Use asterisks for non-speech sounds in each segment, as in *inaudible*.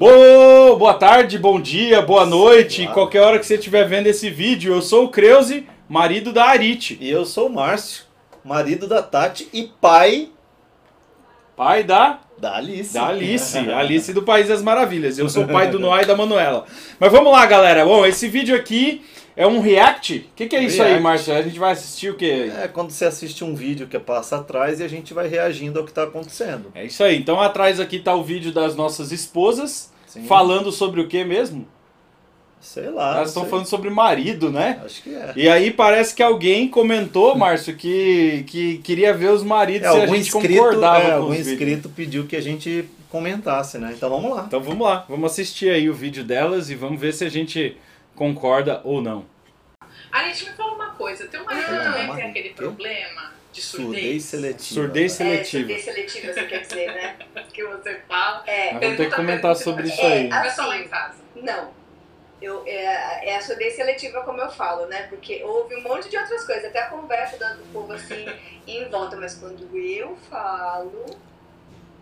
Boa, boa tarde, bom dia, boa noite, qualquer hora que você estiver vendo esse vídeo. Eu sou o Creuze, marido da Arite. E eu sou o Márcio, marido da Tati e pai Pai da da Alice. Da Alice, *laughs* Alice do País das Maravilhas. Eu sou o pai do Noah e da Manuela. Mas vamos lá, galera. Bom, esse vídeo aqui é um react. O que, que é isso aí. Márcio? A gente vai assistir o quê? É quando você assiste um vídeo que passa atrás e a gente vai reagindo ao que está acontecendo. É isso aí. Então atrás aqui tá o vídeo das nossas esposas Sim. falando sobre o que mesmo? Sei lá. Elas estão falando sobre marido, né? Acho que é. E aí parece que alguém comentou, Márcio, que, que queria ver os maridos É, se a gente inscrito, concordava é, com algum os vídeos. inscrito pediu que a gente comentasse, né? Então vamos lá. Então vamos lá, vamos assistir aí o vídeo delas e vamos ver se a gente concorda ou não. Arit, me fala uma coisa. Teu marido Ah, também tem aquele problema de Surdez surdez? seletiva. Surdez É, seletiva. surdez seletiva, você quer dizer, né? *laughs* Que você fala. É, vamos ter que comentar sobre isso aí. Não é só lá em casa. não. Eu, é, é a surdez seletiva, como eu falo, né? Porque houve um monte de outras coisas, até a conversa do, do povo assim *laughs* em volta, mas quando eu falo,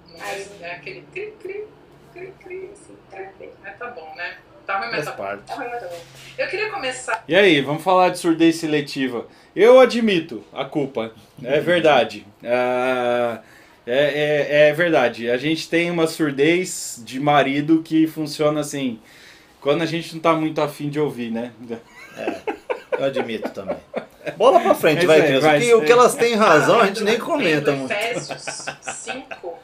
Não Aí. é, é aquele cri, cri, cri, cri. assim, tá bem. Mas tá bom, né? Tá ruim, mas tá bom. Tá ruim, mas tá bom. Eu queria começar. E aí, vamos falar de surdez seletiva. Eu admito a culpa, é verdade. *laughs* Ah, é, é, é verdade. A gente tem uma surdez de marido que funciona assim, quando a gente não tá muito afim de ouvir, né? Eu admito também. Bola pra frente, É vai, vai. O que, o que elas têm razão, a gente nem comenta muito. Efésios 5,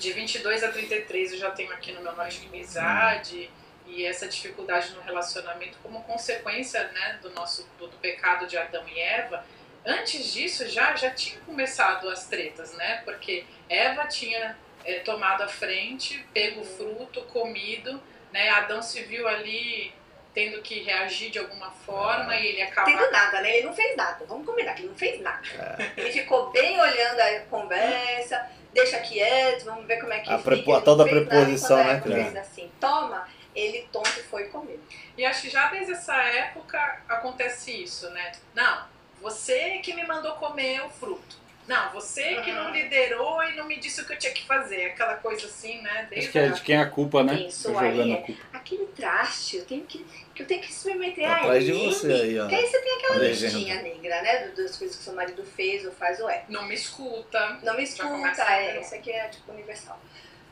de 22 a 33, eu já tenho aqui no meu de Amizade e essa dificuldade no relacionamento como consequência né, do nosso do, do pecado de Adão e Eva. Antes disso, já, já tinha começado as tretas, né? Porque Eva tinha eh, tomado a frente, pego o fruto, comido, né? Adão se viu ali tendo que reagir de alguma forma e ele acaba Tendo nada, né? Ele não fez nada. Vamos combinar que ele não fez nada. É. Ele ficou bem olhando a conversa, deixa quieto, vamos ver como é que A fica. prepo- a tal da nada, preposição, quando né, a Eva Cris? fez assim, toma, ele tonto foi comer. E acho que já desde essa época acontece isso, né? Não, você que me mandou comer o fruto. Não, você que não liderou e não me disse o que eu tinha que fazer. Aquela coisa assim, né? Acho Desde que é de quem é a culpa, né? Jogando aí a é- culpa. Aquele traste, eu tenho que, que eu tenho que submeter a Atrás de você aí, ó. Porque aí você tem aquela Legenda. listinha negra, né? Das coisas que seu marido fez ou faz ou é. Não me escuta. Não me escuta, é, isso aqui é tipo universal.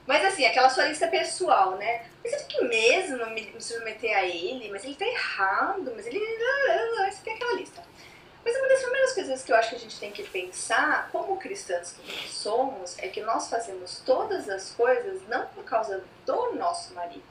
Mas assim, aquela sua lista pessoal, né? Mas tem que mesmo me, me submeter a ele, mas ele tá errado, mas ele. Você tem aquela lista. Mas uma das primeiras coisas que eu acho que a gente tem que pensar, como cristãos que somos, é que nós fazemos todas as coisas não por causa do nosso marido.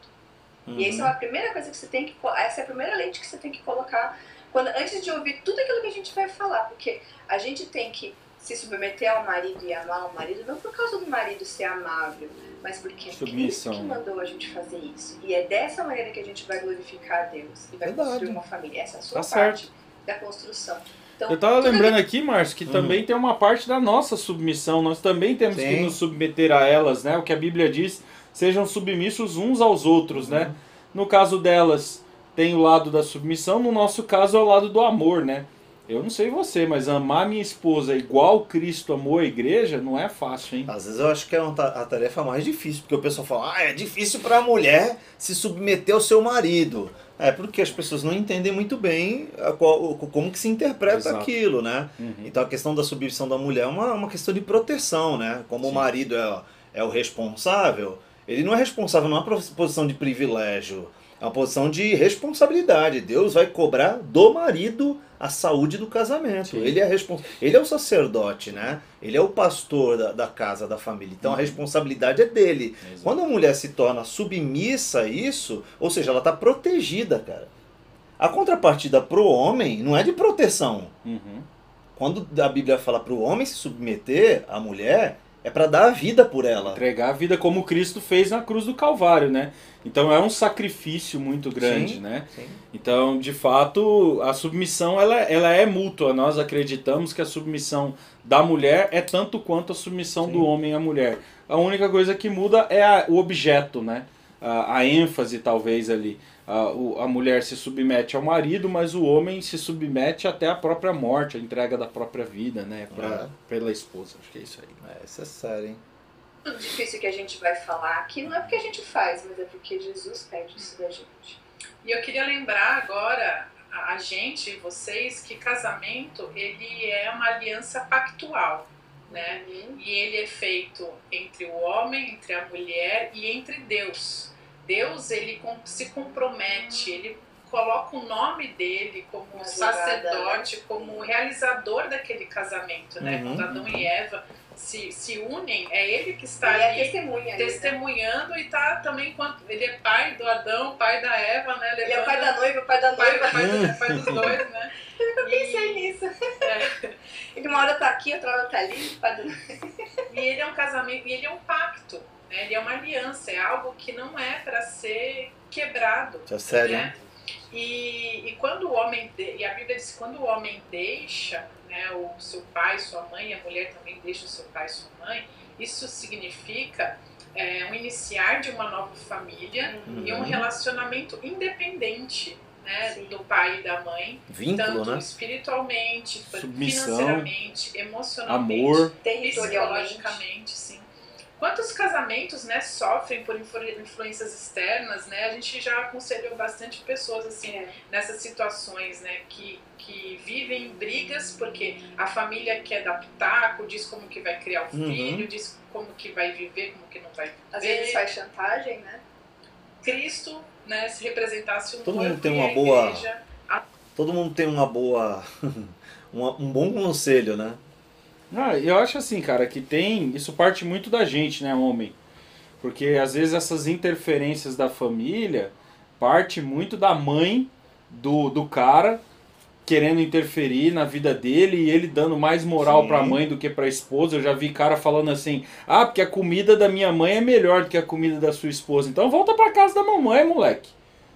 E essa é a primeira coisa que você tem que. Essa é a primeira lente que você tem que colocar quando, antes de ouvir tudo aquilo que a gente vai falar. Porque a gente tem que se submeter ao marido e amar o marido, não por causa do marido ser amável, mas porque é Cristo Submissão, que né? mandou a gente fazer isso. E é dessa maneira que a gente vai glorificar a Deus e vai Verdade. construir uma família. Essa é a sua Tá parte da construção. Então, Eu tava tudo lembrando aqui, Márcio, que Hum. também tem uma parte da nossa submissão. Nós também temos que Sim. nos submeter a elas, né? O que a Bíblia diz, sejam submissos uns aos outros, Uhum. né? No caso delas, tem o lado da submissão, no nosso caso é o lado do amor, né? Eu não sei você, mas amar minha esposa igual Cristo amou a igreja não é fácil, hein? Às vezes eu acho que é uma a tarefa mais difícil, porque o pessoal fala, ah, é difícil para a mulher se submeter ao seu marido. É porque as pessoas não entendem muito bem qual- o- como que se interpreta Exato. aquilo, né? Uhum. Então a questão da submissão da mulher é uma, uma questão de proteção, né? Como o Sim. marido é, é o responsável, ele não é responsável numa posição de privilégio, é uma posição de responsabilidade. Deus vai cobrar do marido a saúde do casamento. Sim. Ele é respons... ele é o sacerdote, né? Ele é o pastor da, da casa, da família. Então a Uhum. responsabilidade é dele. Exato. Quando a mulher se torna submissa a isso, ou seja, ela está protegida, cara. A contrapartida pro homem não é de proteção. Uhum. Quando a Bíblia fala para o homem se submeter à mulher, é para dar a vida por ela. Entregar a vida como Cristo fez na cruz do Calvário, né? Então é um sacrifício muito grande, Sim. né? Sim. Então, de fato, a submissão ela, ela é mútua. Nós acreditamos que a submissão da mulher é tanto quanto a submissão Sim. do homem à mulher. A única coisa que muda é a- o objeto, né? A, a ênfase, talvez, ali. A, o- a mulher se submete ao marido, mas o homem se submete até a própria morte, a entrega da própria vida, né? Pra, É. Pela esposa. Acho que é isso aí. É, isso é sério, hein? difícil que a gente vai falar aqui não é porque a gente faz, mas é porque Jesus pede isso da gente. E eu queria lembrar agora a a gente, vocês, que casamento ele é uma aliança pactual, né? E ele é feito entre o homem, entre a mulher e entre Deus. Deus ele se compromete, ele coloca o nome dele como Uma jogada, sacerdote, como realizador daquele casamento, né? Uhum. Quando Adão e Eva se, se unem, é ele que está Ele é ali testemunha. ali, né? testemunhando e tá também quanto ele é pai do Adão, pai da Eva, né? Ele é levando- pai da noiva, o pai da noiva. pai, do- pai dos *laughs* dois, né? Eu pensei nisso. É, Ele uma hora tá aqui, outra hora tá ali. pai da- e ele é um casamento, e ele é um pacto, né? Ele é uma aliança, é algo que não é para ser quebrado, é sério. né? E, e quando o homem de- e a Bíblia diz que quando o homem deixa, né, o seu pai, sua mãe, a mulher também deixa o seu pai, sua mãe, isso significa é, um iniciar de uma nova família e um Uhum. relacionamento independente né, do pai e da mãe, Vínculo, tanto né? espiritualmente, Submissão, financeiramente, emocionalmente, Amor. Territorialmente. sim. Quantos casamentos, né, sofrem por influ- influências externas, né? A gente já aconselhou bastante pessoas assim É. nessas situações, né, que, que vivem brigas porque a família quer dar pitaco, diz como que vai criar o Uhum. filho, diz como que vai viver, como que não vai viver. Às vezes faz chantagem, né? Cristo, né, se representasse um Todo mundo tem uma a boa- igreja, Todo mundo tem uma boa. *laughs* um bom conselho, né? Ah, eu acho assim, cara, que tem. Isso parte muito da gente, né, homem? Porque às vezes essas interferências da família parte muito da mãe do, do cara querendo interferir na vida dele e ele dando mais moral Sim. pra mãe do que pra esposa. Eu já vi cara falando assim: "Ah, porque a comida da minha mãe é melhor do que a comida da sua esposa". Então volta pra casa da mamãe, moleque.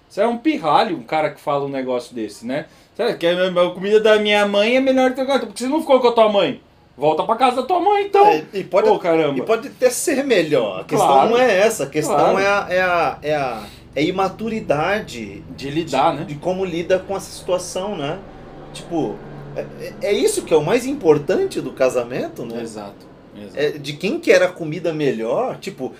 Você é um pirralho, um cara que fala um negócio desse, né? Sabe, que a comida da minha mãe é melhor do que a Porque você não ficou com a tua mãe. Volta pra casa da tua mãe, então. É, e, pode, Pô, caramba. e pode até ser melhor. A questão Claro. não é essa. A questão Claro. é, a, é, a, é, a, é a imaturidade De lidar, né? de como lida com essa situação, né? Tipo, é, é- é isso que é o mais importante do casamento, né? Exato. exato. É de quem quer a comida melhor, tipo,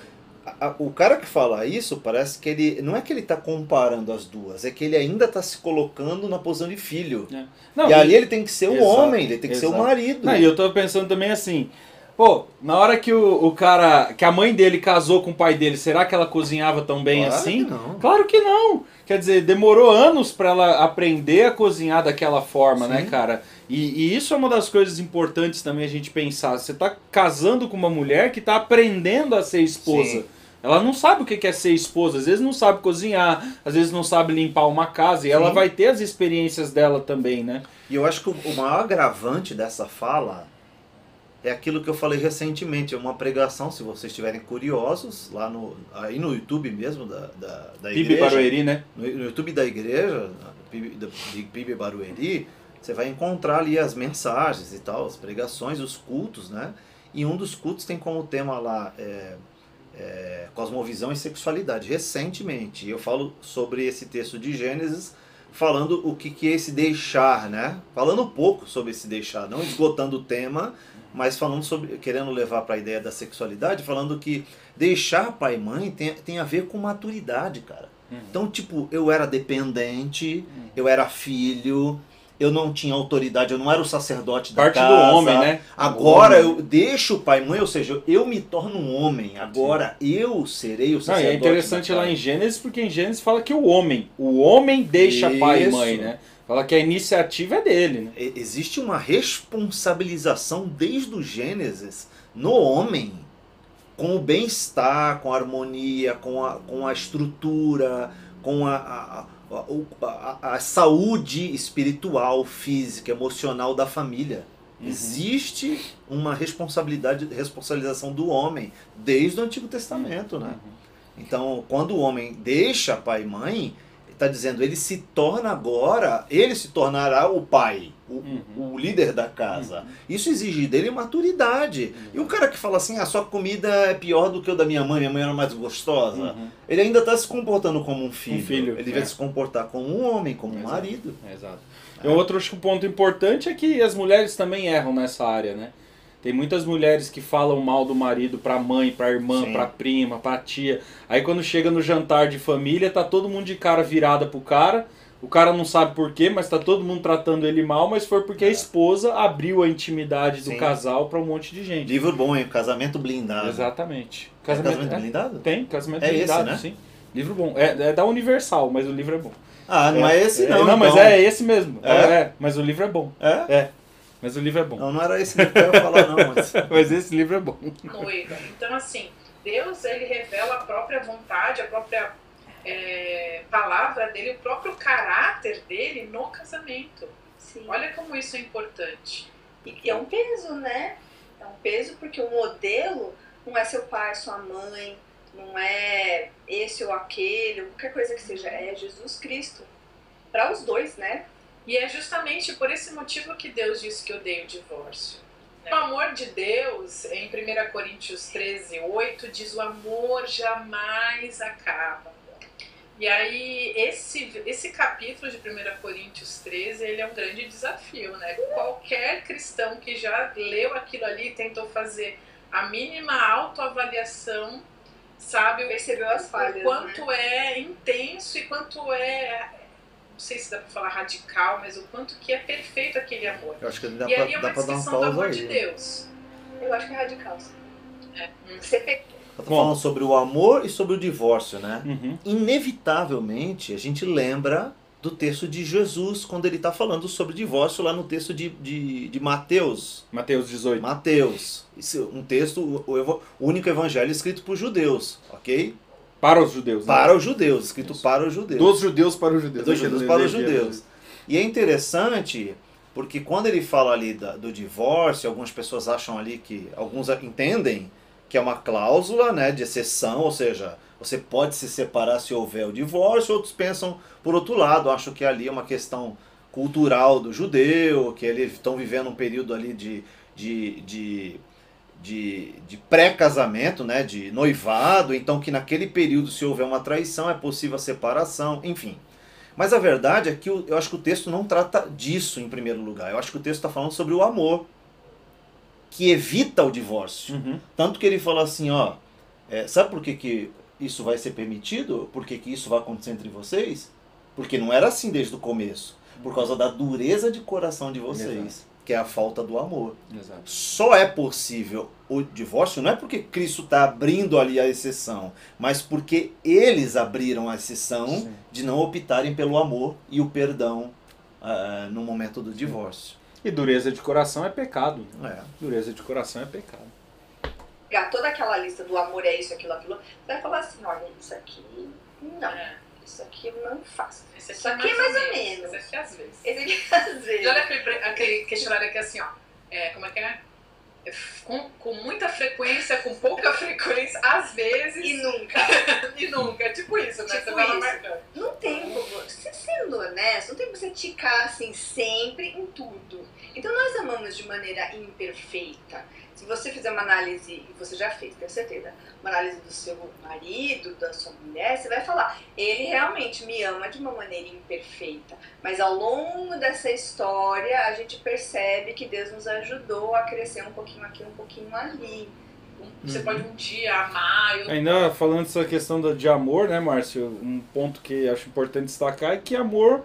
a- o cara que fala isso parece que ele. Não é que ele tá comparando as duas, é que ele ainda tá se colocando na posição de filho. Não, e ali ele tem que ser o Exato, homem, ele tem que ser o exato. marido. Não, e eu tô pensando também assim, pô, na hora que o, o cara, que a mãe dele casou com o pai dele, será que ela cozinhava tão bem Claro assim? que não. Claro que não. Quer dizer, demorou anos pra ela aprender a cozinhar daquela forma, né, Sim. cara? E, e isso é uma das coisas importantes também a gente pensar. Você tá casando com uma mulher que tá aprendendo a ser esposa. Sim. Ela não sabe o que é ser esposa, às vezes não sabe cozinhar, às vezes não sabe limpar uma casa, e ela Sim. vai ter as experiências dela também, né? E eu acho que o maior agravante dessa fala é aquilo que eu falei recentemente, é uma pregação, se vocês estiverem curiosos, lá no, aí no YouTube mesmo da, da, da Pibe igreja. Barueri, né? No, no YouTube da igreja, de Pibe Barueri, você vai encontrar ali as mensagens e tal, as pregações, os cultos, né? E um dos cultos tem como tema lá é, é, cosmovisão e sexualidade. Recentemente, eu falo sobre esse texto de Gênesis, falando o que, que é esse deixar, né? Falando um pouco sobre esse deixar, não esgotando o tema, mas falando sobre, querendo levar para a ideia da sexualidade, falando que deixar pai e mãe tem, tem a ver com maturidade, cara. Uhum. Então, tipo, eu era dependente, eu era filho, eu não tinha autoridade, eu não era o sacerdote da Parte casa. do homem, né? Agora homem. eu deixo o pai e mãe, ou seja, eu me torno um homem. Agora eu serei o Não, e sacerdote. é interessante lá em Gênesis, porque em Gênesis fala que o homem, o homem deixa pai e Isso. mãe, né? Fala que a iniciativa é dele, né? Existe uma responsabilização desde o Gênesis no homem com o bem-estar, com a harmonia, com a, com a estrutura, com a, a, a, a saúde espiritual, física, emocional da família. Uhum. Existe uma responsabilidade, responsabilização do homem desde o Antigo Testamento, né? Uhum. Então, quando o homem deixa pai e mãe, está dizendo, ele se torna agora, ele se tornará o pai, o, Uhum. o líder da casa. Isso exige dele maturidade. E o cara que fala assim, a sua comida é pior do que o da minha mãe, minha mãe era mais gostosa, Uhum. ele ainda está se comportando como um filho. filho, ele é. vai se comportar como um homem, como um Exato. marido. Exato. E um outro acho que, ponto importante é que as mulheres também erram nessa área, né? Tem muitas mulheres que falam mal do marido pra mãe, pra irmã, Sim. pra prima, pra tia. Aí quando chega no jantar de família, tá todo mundo de cara virada pro cara. O cara não sabe por quê, mas tá todo mundo tratando ele mal, mas foi porque a esposa abriu a intimidade do É. Sim. casal pra um monte de gente. Livro bom, hein? Casamento blindado. Exatamente. É casamento, é, blindado? Tem, casamento É esse, blindado, né? sim. Livro bom. É, é da Universal, mas o livro é bom. Ah, não é, esse não. É, não, mas então. é esse mesmo. É? É, mas o livro é bom. É? É. Mas o livro é bom. Não, não era esse livro que eu ia falar, não. Mas... *laughs* Mas esse livro é bom. noiva. Então, assim, Deus ele revela a própria vontade, a própria é, palavra dele, o próprio caráter dele no casamento. Sim. Olha como isso é importante. E é um peso, né? É um peso porque o modelo não é seu pai, sua mãe, não é esse ou aquele, qualquer coisa que seja, é Jesus Cristo. Para os dois, né? E é justamente por esse motivo que Deus disse que odeia o divórcio. né? O amor de Deus, em 1 Coríntios 13, 8, diz o amor jamais acaba. E aí, esse, esse capítulo de 1 Coríntios 13, ele é um grande desafio, né? Qualquer cristão que já leu aquilo ali tentou fazer a mínima autoavaliação, sabe o Percebeu as falhas. o quanto né? é intenso e quanto é não sei se dá pra falar radical, mas o quanto que é perfeito aquele amor. Eu acho que dá e pra, ali é dá uma dar um descrição do amor aí. de né? Deus. Eu acho que é radical. sim. É. Hum. Você Bom. falando sobre o amor e sobre o divórcio, né? Uhum. Inevitavelmente, a gente lembra do texto de Jesus, quando ele está falando sobre divórcio lá no texto de, de, de Mateus. Mateus 18. Mateus. Isso, um texto, o, o único evangelho escrito por judeus, ok? Para os judeus. né? Para os judeus, escrito Isso. para os judeus. Dos judeus para os judeus. Dos judeus para os judeus. E é interessante porque quando ele fala ali da- do divórcio, algumas pessoas acham ali que, alguns entendem que é uma cláusula né, de exceção, ou seja, você pode se separar se houver o divórcio, outros pensam por outro lado, acham que ali é uma questão cultural do judeu, que eles estão vivendo um período ali de, de, de, de, de pré-casamento, né, de noivado, então que naquele período, se houver uma traição, é possível a separação, enfim. Mas a verdade é que o- eu acho que o texto não trata disso em primeiro lugar. Eu acho que o texto está falando sobre o amor, que evita o divórcio. Uhum. Tanto que ele fala assim, ó, é, sabe por que, que isso vai ser permitido? Por que, que isso vai acontecer entre vocês? Porque não era assim desde o começo. Por causa da dureza de coração de vocês, Exato. Que é a falta do amor. Exato. Só é possível o divórcio não é porque Cristo está abrindo ali a exceção, mas porque eles abriram a exceção Sim. de não optarem pelo amor e o perdão ah, no momento do divórcio. E dureza de coração é pecado. É. Dureza de coração é pecado. pegar toda aquela lista do amor é isso, aquilo, aquilo, vai falar assim, olha, isso aqui não, É. isso aqui eu não faço. Esse aqui Isso aqui é mais ou menos. Esse aqui às vezes. Esse aqui às *laughs* E vezes. olha aquele, aquele questionário aqui assim, ó. É, como é que é? É, Com, com muita frequência, com pouca *laughs* frequência, às vezes E nunca. *laughs* e nunca. Tipo isso, né? Tipo você isso. marcando. Não tem como, você sendo honesto, não tem como você ticar assim sempre em tudo. Então nós amamos de maneira imperfeita. Se você fizer uma análise, e você já fez, tenho certeza, uma análise do seu marido, da sua mulher, você vai falar, ele realmente me ama de uma maneira imperfeita. Mas ao longo dessa história, a gente percebe que Deus nos ajudou a crescer um pouquinho aqui, um pouquinho ali. Você Uhum. pode um dia amar, eu Ainda falando dessa questão de amor, né, Márcio? Um ponto que acho importante destacar é que amor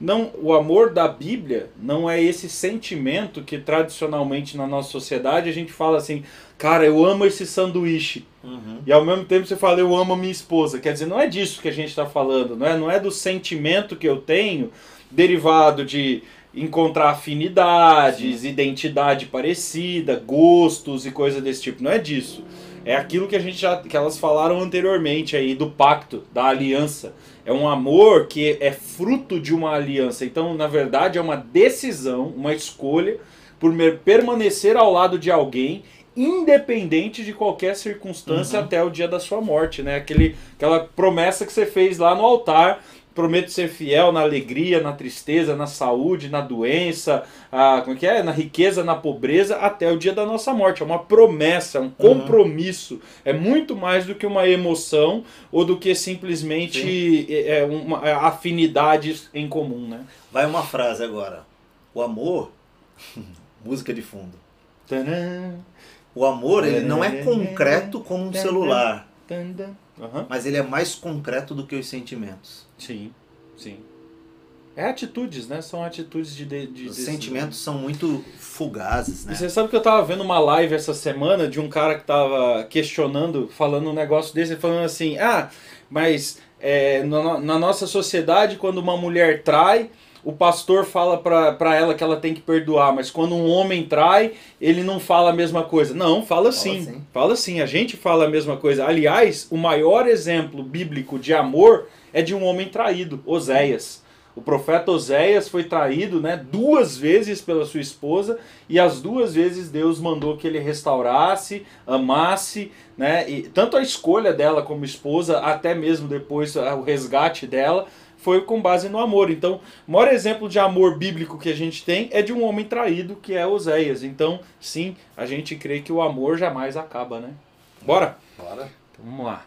não, o amor da Bíblia não é esse sentimento que tradicionalmente na nossa sociedade a gente fala assim, cara, eu amo esse sanduíche. Uhum. E ao mesmo tempo você fala, eu amo a minha esposa. Quer dizer, não é disso que a gente está falando, não é? não é do sentimento que eu tenho derivado de encontrar afinidades, identidade parecida, gostos e coisa desse tipo. Não é disso. É aquilo que a gente já que elas falaram anteriormente aí do pacto, da aliança. É um amor que é fruto de uma aliança. Então, na verdade, é uma decisão, uma escolha por permanecer ao lado de alguém independente de qualquer circunstância Uhum. até o dia da sua morte, né? Aquele, aquela promessa que você fez lá no altar, prometo ser fiel na alegria, na tristeza, na saúde, na doença, ah, como é que é? Na riqueza, na pobreza, até o dia da nossa morte. É uma promessa, é um compromisso. É muito mais do que uma emoção ou do que simplesmente é, uma, é, afinidades em comum, né? Vai uma frase agora. O amor, *laughs* música de fundo. O amor, ele não é concreto como um celular, Aham. mas ele é mais concreto do que os sentimentos. Sim, sim. É atitudes, né? São atitudes de. de, de Os sentimentos são muito fugazes, né? E você sabe que eu tava vendo uma live essa semana de um cara que tava questionando, falando um negócio desse, falando assim, ah, mas é, na, na nossa sociedade, quando uma mulher trai, o pastor fala pra ela que ela tem que perdoar, mas quando um homem trai, ele não fala a mesma coisa. Não, fala sim. sim. Fala sim, a gente fala a mesma coisa. Aliás, o maior exemplo bíblico de amor é de um homem traído, Oséias. O profeta Oséias foi traído né, duas vezes pela sua esposa e as duas vezes Deus mandou que ele restaurasse, amasse, né, e tanto a escolha dela como esposa, até mesmo depois o resgate dela, foi com base no amor. Então, o maior exemplo de amor bíblico que a gente tem é de um homem traído, que é Oséias. Então, sim, a gente crê que o amor jamais acaba, né? Bora? Bora. Então, vamos lá.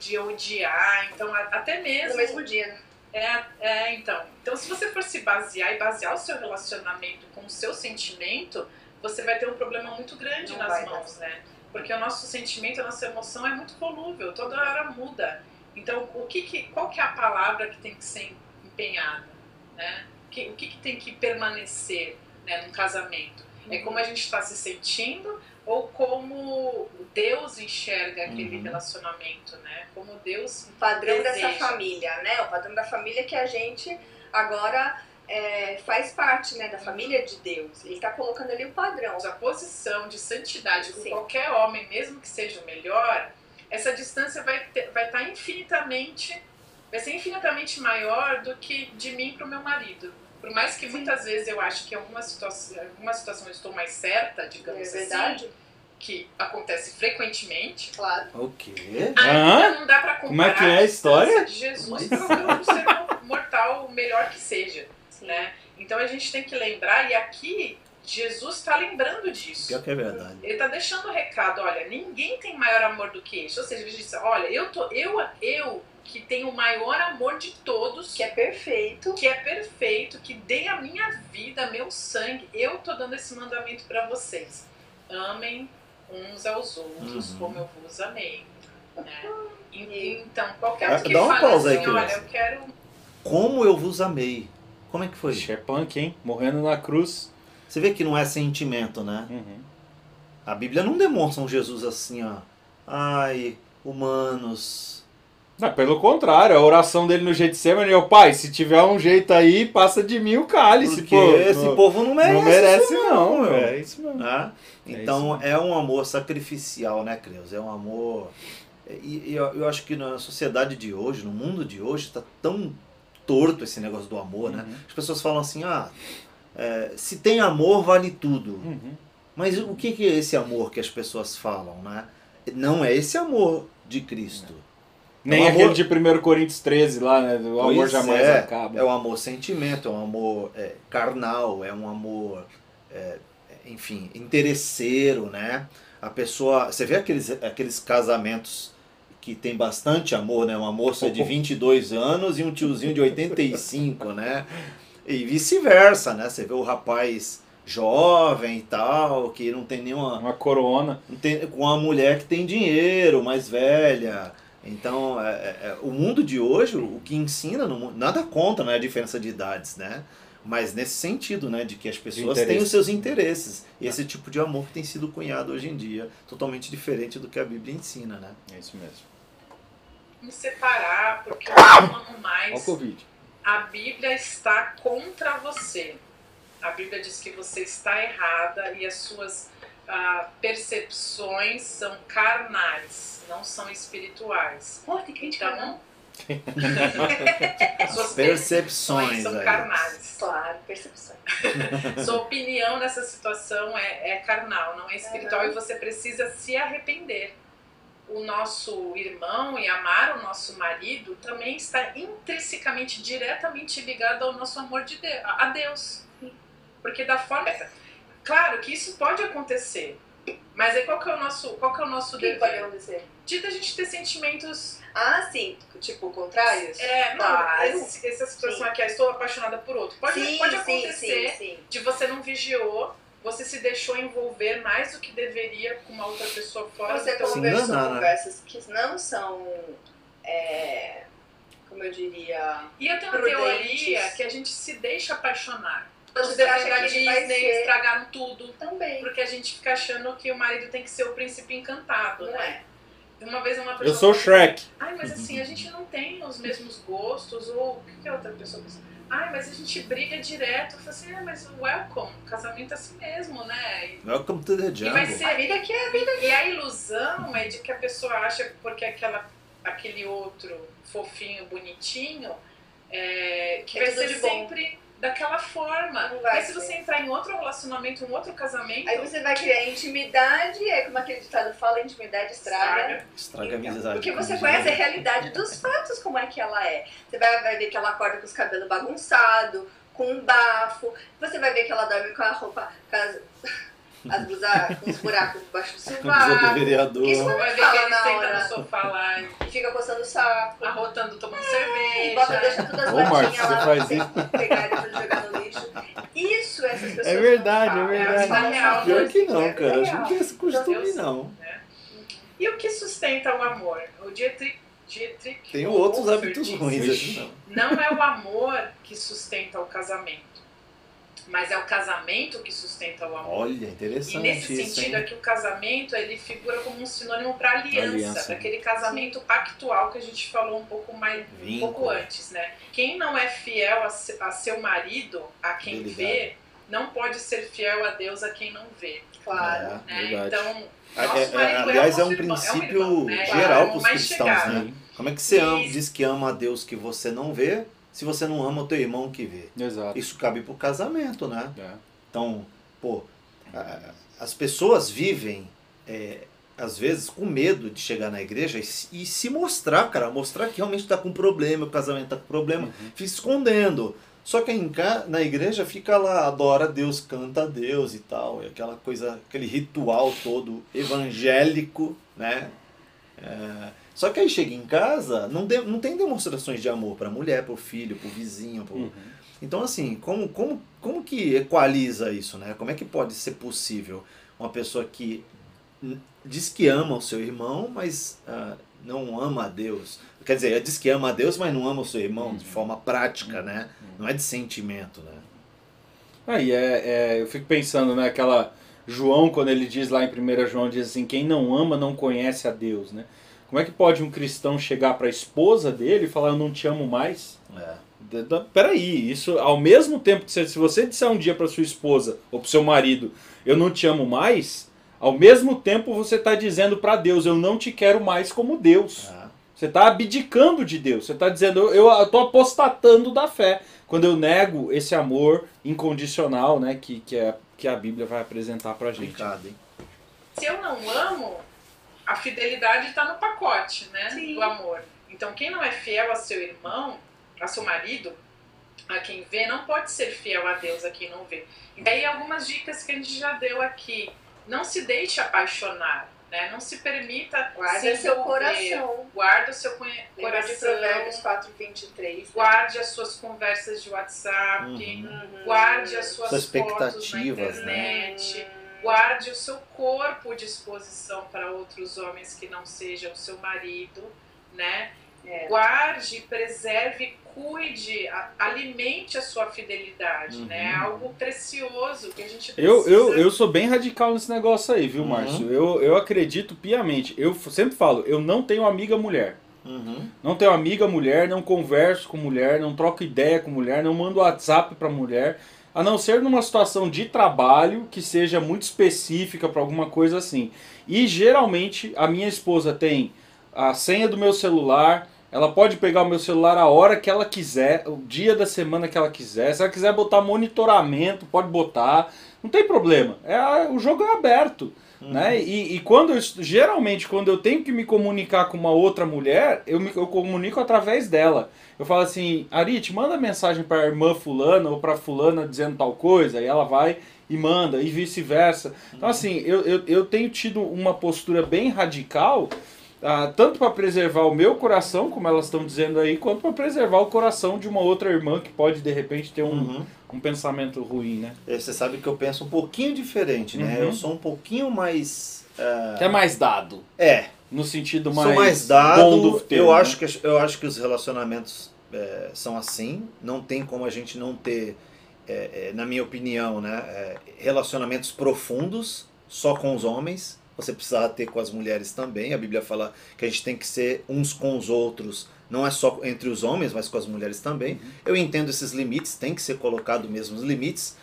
de odiar, então a- até mesmo. No mesmo dia, né? É, é, então. Então, se você for se basear e basear o seu relacionamento com o seu sentimento, você vai ter um problema muito grande Não nas mãos, né? Porque o nosso sentimento, a nossa emoção é muito volúvel, toda hora muda. Então, o que que, qual que é a palavra que tem que ser empenhada, né? Que- o que, que tem que permanecer né, num casamento? É como a gente está se sentindo ou como Deus enxerga aquele Uhum. relacionamento, né? Como Deus O padrão dessa Desejo. família, né? O padrão da família que a gente agora é, faz parte, né? Da família de Deus. Ele tá colocando ali o padrão. a posição de santidade com qualquer homem, mesmo que seja o melhor, essa distância vai ter, vai estar infinitamente, vai ser infinitamente maior do que de mim para o meu marido. Por mais que muitas vezes eu acho que em alguma situação, alguma situação eu estou mais certa, É digamos verdade? assim, que acontece frequentemente, Claro. O quê? ainda não dá para comparar Como é que é a história? distância de Jesus para o ser mortal, o melhor que seja Sim. né? Então a gente tem que lembrar, e aqui Jesus está lembrando disso. Pior que é verdade. Ele está deixando o recado, olha, ninguém tem maior amor do que este. Ou seja, ele diz, olha, eu, tô, eu, eu que tenho o maior amor de todos, Que é perfeito. que é perfeito, que dei a minha vida, meu sangue, eu tô dando esse mandamento para vocês. Amem uns aos outros Uhum. como eu vos amei. Né? *laughs* E- Então, qualquer Ah, um que dá uma fala pausa aí, assim, olha, criança. eu quero Como eu vos amei. Como é que foi? Ixi, é punk, hein? Morrendo na cruz. Você vê que não é sentimento, né? Uhum. A Bíblia não demonstra um Jesus assim, ó. Ai, humanos. Não, pelo contrário, a oração dele no Getsemane é o pai, se tiver um jeito aí, passa de mim o cálice, Porque pô. esse não, povo não merece. não merece isso não, meu. é isso mesmo. né? É Então isso é, um amor sacrificial, né, Creus? É um amor. E, e eu, eu acho que na sociedade de hoje, no mundo de hoje, está tão torto esse negócio do amor, né? Uhum. As pessoas falam assim: ah, é, se tem amor, vale tudo. Uhum. Mas o que que é esse amor que as pessoas falam, né? Não é esse amor de Cristo. Nem É um aquele amor- de 1 Coríntios 13 lá, né? O amor Pois jamais é, acaba. É um amor sentimento, é um amor é, carnal, é um amor, é, enfim, interesseiro, né? A pessoa. Você vê aqueles, aqueles casamentos que tem bastante amor, né? Uma moça de *laughs* 22 anos e um tiozinho de 85, né? E vice-versa, né? Você vê o rapaz jovem e tal, que não tem nenhuma. Uma corona. não tem- com a mulher que tem dinheiro, mais velha. Então, é, é, é, o mundo de hoje, o que ensina, no mundo, nada contra né, a diferença de idades, né? Mas nesse sentido, né? De que as pessoas têm os seus interesses. E esse tipo de amor que tem sido cunhado hoje em dia, totalmente diferente do que a Bíblia ensina, né? É isso mesmo. me separar, porque eu não amo Olha o mais. Covid. A Bíblia está contra você. A Bíblia diz que você está errada e as suas ah, percepções são carnais, não são espirituais. Pô, tem crítica, Então, As *laughs* suas percepções são aí. carnais. Claro, percepção. *laughs* Sua opinião nessa situação é, é carnal, não é espiritual Uhum. e você precisa se arrepender. O nosso irmão e amar o nosso marido também está intrinsecamente, diretamente ligado ao nosso amor de Deus, a Deus. Porque da forma. Claro que isso pode acontecer. Mas aí qual que é o nosso, qual que é o nosso que pode dever? acontecer? De da gente ter sentimentos. Ah, sim. Tipo, contrários? É, não, Ah, esse- essa situação aqui, ah, estou apaixonada por outro. Pode, sim, pode sim, acontecer sim, sim. de você não vigiou você se deixou envolver mais do que deveria com uma outra pessoa fora Você do conversou né? conversas que não são, é, como eu diria, E eu tenho uma teoria que a gente se deixa apaixonar. Os Você desenhos acha da Disney ser- estragaram tudo. também. Porque a gente fica achando que o marido tem que ser o príncipe encantado, Não né? é? Uma vez uma pessoa. Eu sou o Shrek. Ai, mas assim, a gente não tem os mesmos gostos, ou o que, que a outra pessoa pensa? Ai, mas a gente briga direto. Eu falei assim, ah, mas welcome, casamento é assim mesmo, né? E, Welcome to the e vai jungle. ser A vida aqui é a vida. E a ilusão é de que a pessoa acha que porque aquela, aquele outro fofinho, bonitinho, é, que É vai ser sempre daquela forma. Mas se ser. você entrar em outro relacionamento, um outro casamento, Aí você vai criar intimidade, é como aquele ditado fala, intimidade estraga. estraga. Estraga a amizade. Porque você conhece a realidade dos fatos, como é que ela é. Você vai, vai ver que ela acorda com os cabelos bagunçados, com um bafo. Você vai ver que ela dorme com a roupa, com as, as blusas com os buracos debaixo do Camisa do sovaco. vereador. Isso Vai ver que ele senta no sofá lá, e fica coçando o saco. arrotando, tomando E bota, cerveja. deixa todas as Ô, Marcos, latinhas você lá faz pra você pegar e depois jogar no lixo. Isso essas pessoas É verdade, não é verdade. vida real, Pior né? que não, É cara. A gente real. não tem esse costume, Eu- não. E o que sustenta o amor? O Dietrich, Dietrich Tenho outros hábitos ruins aqui, não. Não é o amor que sustenta o casamento, mas é o casamento que sustenta o amor. Olha, E interessante nesse isso, sentido hein? é que o casamento ele figura como um sinônimo para aliança, Aliança. daquele casamento pactual que a gente falou um pouco mais um pouco antes, né? Quem não é fiel a, a seu marido, a quem vê, não pode ser fiel a Deus a quem não vê, Claro. É. né? Verdade. Então, É, nosso é, é aliás, é um irmão, princípio é um irmão, né? geral É o para os mais cristãos, chegado. né? Como é que você ama, diz que ama a Deus que você não vê, se você não ama o teu irmão que vê? Exato. Isso cabe pro casamento, né? É. Então, pô, a- as pessoas vivem, é, às vezes, com medo de chegar na igreja e, se- e se mostrar, cara, mostrar que realmente tá com problema, o casamento tá com problema, fica escondendo. Só que em na igreja fica lá, adora a Deus, canta a Deus e tal, e aquela coisa, aquele ritual todo evangélico, né? É, só que aí chega em casa, não, de- não tem demonstrações de amor pra mulher, pro filho, pro vizinho, pro, Uhum. então, assim, como, como, como que equaliza isso, né? Como é que pode ser possível uma pessoa que diz que ama o seu irmão, mas ah, não ama a Deus? Quer dizer, diz que ama a Deus, mas não ama o seu irmão de Uhum. forma prática, né? Não é de sentimento, né? Aí é, é, eu fico pensando, né, aquela João, quando ele diz lá em 1 João, diz assim, quem não ama não conhece a Deus, né? Como é que pode um cristão chegar para a esposa dele e falar, eu não te amo mais? É. Peraí, isso ao mesmo tempo que você, se você disser um dia para sua esposa ou para seu marido, eu não te amo mais, ao mesmo tempo você está dizendo para Deus, eu não te quero mais como Deus. Ah, Você está abdicando de Deus. Você está dizendo, eu estou apostatando da fé. Quando eu nego esse amor incondicional, né, que, que, é, que a Bíblia vai apresentar pra gente. complicado, hein? Se eu não amo, a fidelidade está no pacote, né? Sim. Do amor. Então, quem não é fiel a seu irmão, a seu marido, a quem vê, não pode ser fiel a Deus a quem não vê. E daí algumas dicas que a gente já deu aqui. Não se deixe apaixonar, né? Não se permita Guarda se seu coração. Guarda o seu conhe- Lembra de coração. Provérbios 4, 23. Guarde as suas conversas de WhatsApp. Uhum. Uhum. Guarde as suas, Suas fotos na expectativas, né? Guarde o seu corpo à disposição para outros homens que não sejam o seu marido, né? É. Guarde, preserve, cuide, a- alimente a sua fidelidade, Uhum. né? É algo precioso que a gente precisa. Eu, eu, eu sou bem radical nesse negócio aí, viu, Uhum. Márcio? Eu, eu acredito piamente. Eu sempre falo, eu não tenho amiga mulher. Uhum. Não tenho amiga mulher, não converso com mulher, não troco ideia com mulher, não mando WhatsApp pra mulher, a não ser numa situação de trabalho que seja muito específica pra alguma coisa assim. E geralmente a minha esposa tem a senha do meu celular, ela pode pegar o meu celular a hora que ela quiser, o dia da semana que ela quiser. Se ela quiser botar monitoramento, pode botar, não tem problema. É, o jogo é aberto. Né? E, e quando eu, geralmente quando eu tenho que me comunicar com uma outra mulher, eu me eu comunico através dela. Eu falo assim, Arit, manda mensagem para a irmã fulana ou para fulana dizendo tal coisa, e ela vai e manda, e vice-versa. Então assim, eu, eu, eu tenho tido uma postura bem radical, ah, tanto para preservar o meu coração, como elas estão dizendo aí, quanto para preservar o coração de uma outra irmã que pode de repente ter um, Uhum. um pensamento ruim, né? E Você sabe que eu penso um pouquinho diferente, né? Uhum. Eu sou um pouquinho mais. ah, É mais dado, É, no sentido mais, sou mais dado. bom do termo, eu, né? acho que, eu acho que os relacionamentos é, são assim. Não tem como a gente não ter, é, é, na minha opinião, né, é, relacionamentos profundos só com os homens. Você precisa ter com as mulheres também. A Bíblia fala que a gente tem que ser uns com os outros. Não é só entre os homens, mas com as mulheres também. Eu entendo esses limites, tem que ser colocado mesmo os limites.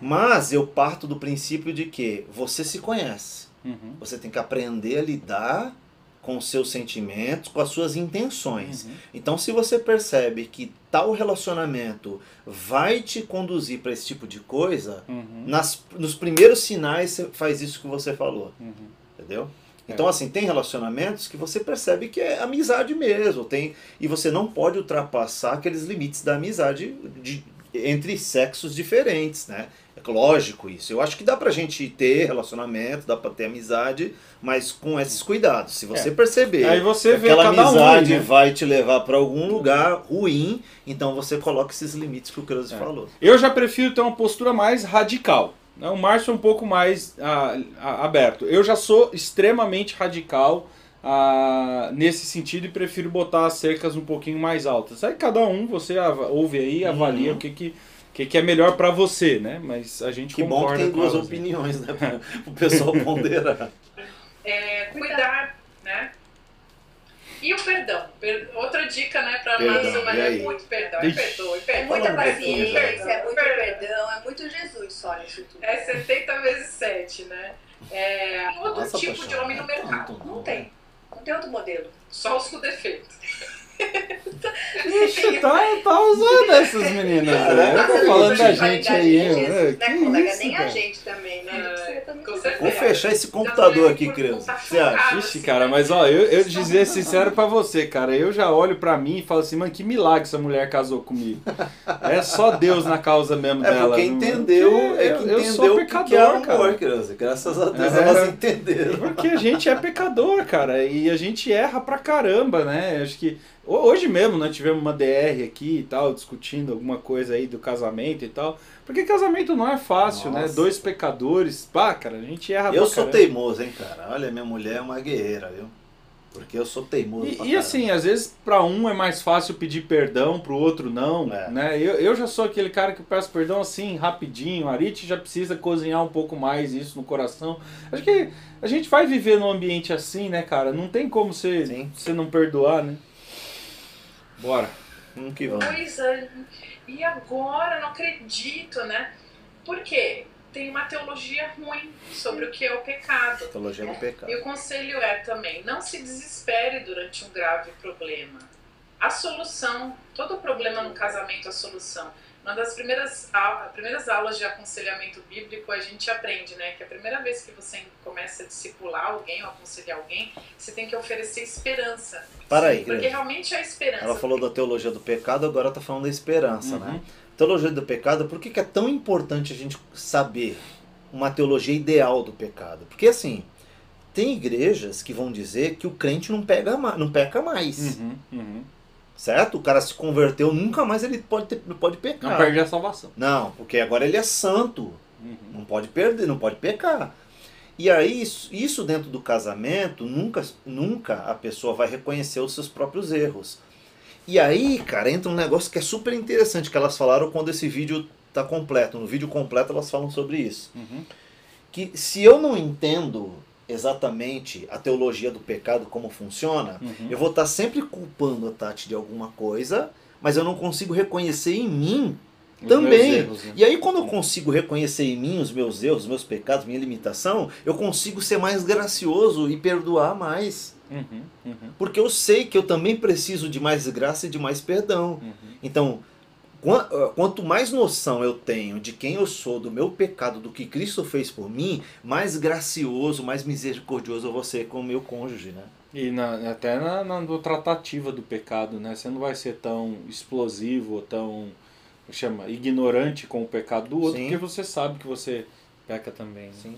Mas eu parto do princípio de que você se conhece. Uhum. Você tem que aprender a lidar com os seus sentimentos, com as suas intenções. Uhum. Então, se você percebe que tal relacionamento vai te conduzir para esse tipo de coisa, Uhum. nas, nos primeiros sinais você faz isso que você falou, Uhum. entendeu? É. Então, assim, tem relacionamentos que você percebe que é amizade mesmo, tem e você não pode ultrapassar aqueles limites da amizade de- entre sexos diferentes, né? É lógico isso. Eu acho que dá pra gente ter relacionamento, dá pra ter amizade, mas com esses cuidados. Se você perceber Aí você que vê aquela cada um, amizade né? vai te levar pra algum lugar ruim, então você coloca esses limites que o Cruz É. falou. Eu já prefiro ter uma postura mais radical. né? O Márcio é um pouco mais ah, aberto. Eu já sou extremamente radical ah, nesse sentido e prefiro botar as cercas um pouquinho mais altas. Aí cada um, você ouve aí, avalia Uhum. o que, que, que, que é melhor pra você, né? Mas a gente Que bom que concorda tem com duas elas, né? opiniões, né? O pessoal ponderar. *laughs* É, cuidar, né? E o perdão. Per- Outra dica, né, marido aí? é muito perdão. É Ixi. perdoe, É muita paciência, é muito perdão, é muito Jesus só nisso tudo. É 70 vezes 7, né? É, outro Nossa, tipo de paixão, homem no é mercado. Não tem. Não tem outro modelo. Só os com defeito. *laughs* Ixi, tá, tá usando essas meninas. né? Eu tô falando da gente aí. Né? né, Que colega? isso, Nem a gente também, né? É. Vou fechar esse computador aqui, criança. Que você acha? Ixi, cara, mas ó, eu, eu dizer sincero pra você, cara, eu já olho pra mim e falo assim, mano, que milagre essa mulher casou comigo. É só Deus na causa mesmo É dela. porque entendeu, é que eu- eu sou entendeu o que é pecador, amor, cara. criança. Graças a Deus É. elas entenderam. Porque a gente é pecador, cara, e a gente erra pra caramba, né? Acho que hoje mesmo nós tivemos uma DR aqui e tal, discutindo alguma coisa aí do casamento e tal. Porque casamento não é fácil, né? Nossa. Dois pecadores, pá, cara, a gente erra Eu sou caramba. teimoso, hein, cara. Olha, minha mulher é uma guerreira, viu? Porque eu sou teimoso. E, e assim, às vezes pra um é mais fácil pedir perdão, pro outro não, É. né? Eu, eu já sou aquele cara que peço perdão assim, rapidinho. A Arit já precisa cozinhar um pouco mais isso no coração. Acho que a gente vai viver num ambiente assim, né, cara? Não tem como você, Sim. você não perdoar, né? Bora. Vamos que vamos. Coisa. E agora, não acredito, né? Por quê? Tem uma teologia ruim sobre o que é o pecado. Teologia do pecado. E o conselho é também, não se desespere durante um grave problema. A solução, todo problema no casamento, a solução. Uma das primeiras, au- primeiras aulas de aconselhamento bíblico a gente aprende, né? Que a primeira vez que você começa a discipular alguém ou aconselhar alguém, você tem que oferecer esperança. Para aí, Porque realmente é a esperança. Ela falou da teologia do pecado, agora tá falando da esperança, Uhum. né? Teologia do pecado, por que, que é tão importante a gente saber uma teologia ideal do pecado? Porque assim, tem igrejas que vão dizer que o crente não, pega não peca mais. Uhum, uhum. Certo? O cara se converteu, nunca mais ele pode, ter, pode Não pecar. perde a salvação. Não, porque agora ele é santo. Uhum. Não pode perder, não pode pecar. E aí, isso, isso dentro do casamento, nunca, nunca a pessoa vai reconhecer os seus próprios erros. E aí, cara, entra um negócio que é super interessante que elas falaram quando esse vídeo tá completo. No vídeo completo elas falam sobre isso. Uhum. Que se eu não entendo exatamente a teologia do pecado, como funciona, Uhum. eu vou estar sempre culpando a Tati de alguma coisa, mas eu não consigo reconhecer em mim Os também. erros, né? E aí, quando eu consigo reconhecer em mim os meus erros, os meus pecados, minha limitação, eu consigo ser mais gracioso e perdoar mais. Uhum, uhum, Porque eu sei que eu também preciso de mais graça e de mais perdão. uhum. Então, quanto mais noção eu tenho de quem eu sou, do meu pecado, do que Cristo fez por mim, mais gracioso, mais misericordioso eu vou ser com o meu cônjuge, né? E na- até na, na tratativa do pecado, né? Você não vai ser tão explosivo, ou tão chama, ignorante com o pecado do outro, Sim. porque você sabe que você peca também. né? Sim.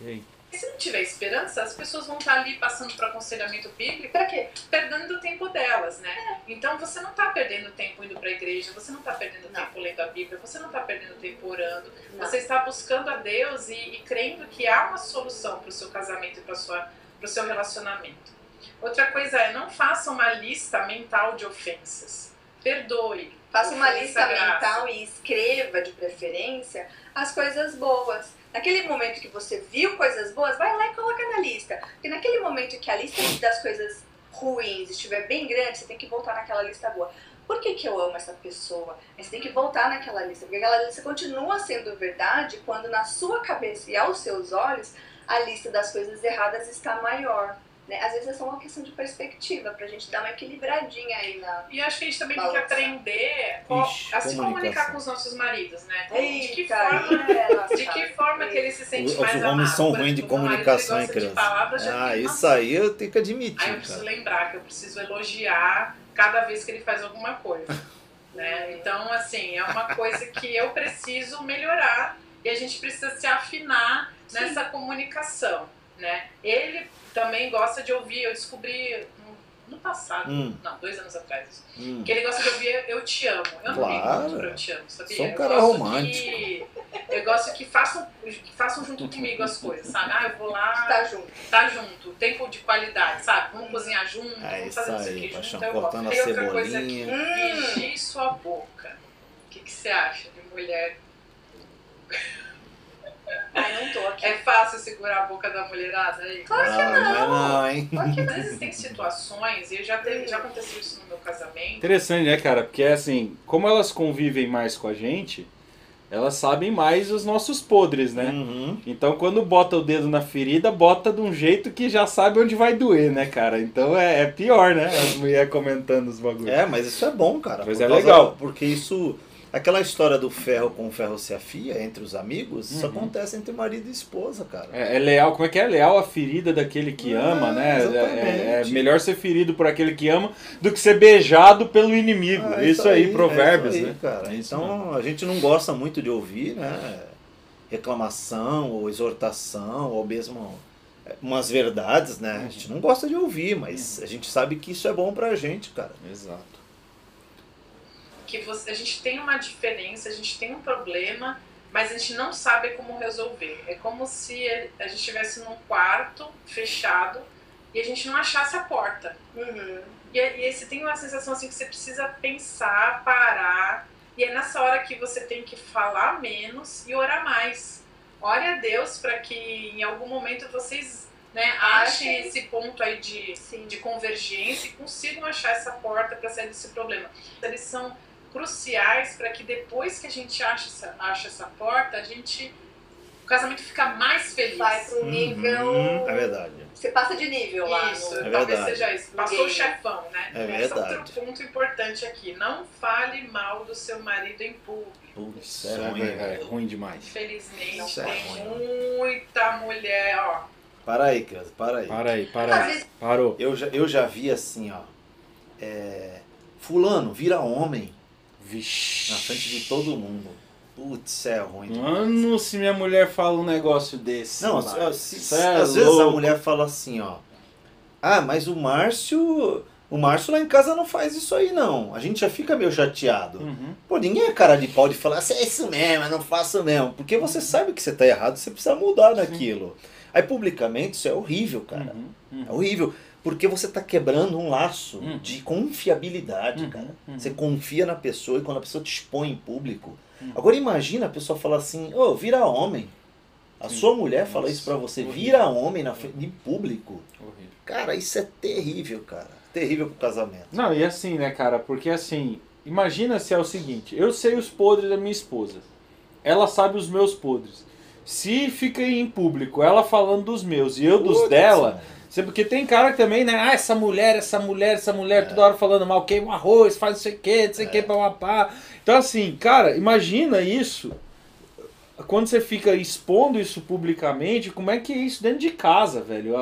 Ok. E se não tiver esperança, as pessoas vão estar ali passando para aconselhamento bíblico, Pra quê? perdendo o tempo delas, né? Então você não está perdendo tempo indo para a igreja, você não está perdendo Não. tempo lendo a Bíblia, você não está perdendo tempo orando, Não. você está buscando a Deus e, e crendo que há uma solução para o seu casamento e para o seu relacionamento. Outra coisa é, não faça uma lista mental de ofensas. Perdoe. Faça uma lista mental e escreva, de preferência, as coisas boas. Naquele momento que você viu coisas boas, vai lá e coloca na lista. Porque naquele momento que a lista das coisas ruins estiver bem grande, você tem que voltar naquela lista boa. Por que, que eu amo essa pessoa? Você tem que voltar naquela lista. Porque aquela lista continua sendo verdade quando na sua cabeça e aos seus olhos a lista das coisas erradas está maior. Né? Às vezes é só uma questão de perspectiva, pra gente dar uma equilibradinha aí na, E acho que a gente também tem que Balança. aprender Ixi, a se comunicar com os nossos maridos, né? de que Eita, forma é. De que forma que ele se sente Os mais os amado? homens são ruins de comunicação, hein, criança? palavras Ah, isso aí eu tenho que Aí eu admitir, preciso cara. lembrar que eu preciso elogiar cada vez que ele faz alguma coisa. *laughs* né? Então, assim, é uma coisa que eu preciso melhorar e a gente precisa se afinar nessa comunicação. Né? Ele também gosta de ouvir, eu descobri no, no passado, Hum. não, dois anos atrás, Hum. que ele gosta de ouvir eu te amo. Eu não ligo Claro. muito pro eu te amo, sabia? Sou um Eu cara gosto romântico. Que, eu gosto que façam, que façam junto comigo as coisas, sabe? Ah, eu vou lá, Tá junto. tá junto, tempo de qualidade, sabe? Vamos cozinhar junto, É vamos isso fazer não sei o aí, que junto. paixão. eu gosto. Cortando a outra coisa aqui, cebolinha. Hum. vigie sua boca. O que, que você acha de mulher? Ai, não tô aqui. É fácil segurar a boca da mulherada aí? Claro que Ah, não é não. não, hein? Porque às vezes tem situações, e já, teve, já aconteceu isso no meu casamento, Interessante, né, cara? Porque assim, como elas convivem mais com a gente, elas sabem mais os nossos podres, né? Uhum. Então quando bota o dedo na ferida, bota de um jeito que já sabe onde vai doer, né, cara? Então é, é pior, né? As mulheres comentando os bagulhos. É, mas isso é bom, cara. Mas é legal. Porque isso. Aquela história do ferro com o ferro se afia entre os amigos, isso Uhum. acontece entre marido e esposa, cara. É, é leal, como é que é? Leal a ferida daquele que Ah, ama, né? É- É, é melhor ser ferido por aquele que ama do que ser beijado pelo inimigo. Ah, isso, aí, é provérbios, isso aí, né? cara. É isso então a gente não gosta muito de ouvir, né? Reclamação ou exortação ou mesmo é, umas verdades, né? A gente não gosta de ouvir, mas a gente sabe que isso é bom pra gente, cara. Exato. Que você, a gente tem uma diferença, a gente tem um problema, mas a gente não sabe como resolver. É como se a gente estivesse num quarto fechado e a gente não achasse a porta. Uhum. E, e você tem uma sensação assim que você precisa pensar, parar. E é nessa hora que você tem que falar menos e orar mais. Ore a Deus para que em algum momento vocês né, achem esse ponto aí de, Sim. de convergência e consigam achar essa porta para sair desse problema. Eles são cruciais para que depois que a gente acha essa, acha essa porta, a gente. O casamento fica mais feliz. Vai pro nível. Uhum, é verdade. Você passa de nível lá. Isso, no- É talvez verdade. seja isso. Passou Ninguém. o chefão, né? É Esse verdade. outro ponto importante aqui. Não fale mal do seu marido em público. Putz, Isso é é, ruim. é ruim demais. Infelizmente, Isso é tem ruim. muita mulher, ó. Para aí, criança, para aí. Para aí, para aí. vezes- Parou. Eu já, eu já vi assim, ó. é, fulano, vira homem Vixe. na frente de todo mundo. Putz, é ruim. demais. Mano, se minha mulher fala um negócio desse. Não, mano, se- isso é às vezes a louco. mulher fala assim, ó. Ah, mas o Márcio. O Márcio lá em casa não faz isso aí, não. A gente já fica meio chateado. Uhum. Pô, ninguém é cara de pau de falar assim, é isso mesmo, eu não faço mesmo. Porque você sabe que você tá errado, você precisa mudar naquilo. Aí publicamente isso é horrível, cara. Uhum. Uhum. É horrível. Porque você tá quebrando um laço Uhum. de confiabilidade, Uhum, cara. uhum. Você confia na pessoa e quando a pessoa te expõe em público. Agora imagina a pessoa falar assim, ô, vira homem. A Sim. sua mulher fala Nossa, isso pra você, horrível. vira homem na frente, em público. Horrível. Cara, isso é terrível, cara. Terrível pro casamento. Não, e assim, né, cara? Porque assim, imagina se é o seguinte: eu sei os podres da minha esposa. Ela sabe os meus podres. Se fica em público ela falando dos meus e eu dos Putz, dela. Você- Porque tem cara que também, né? Ah, essa mulher, essa mulher, essa mulher, toda hora falando mal, queima arroz, faz não sei o que, não sei o que, papapá. Então, assim, cara, imagina isso. Quando você fica expondo isso publicamente, como é que é isso dentro de casa, velho?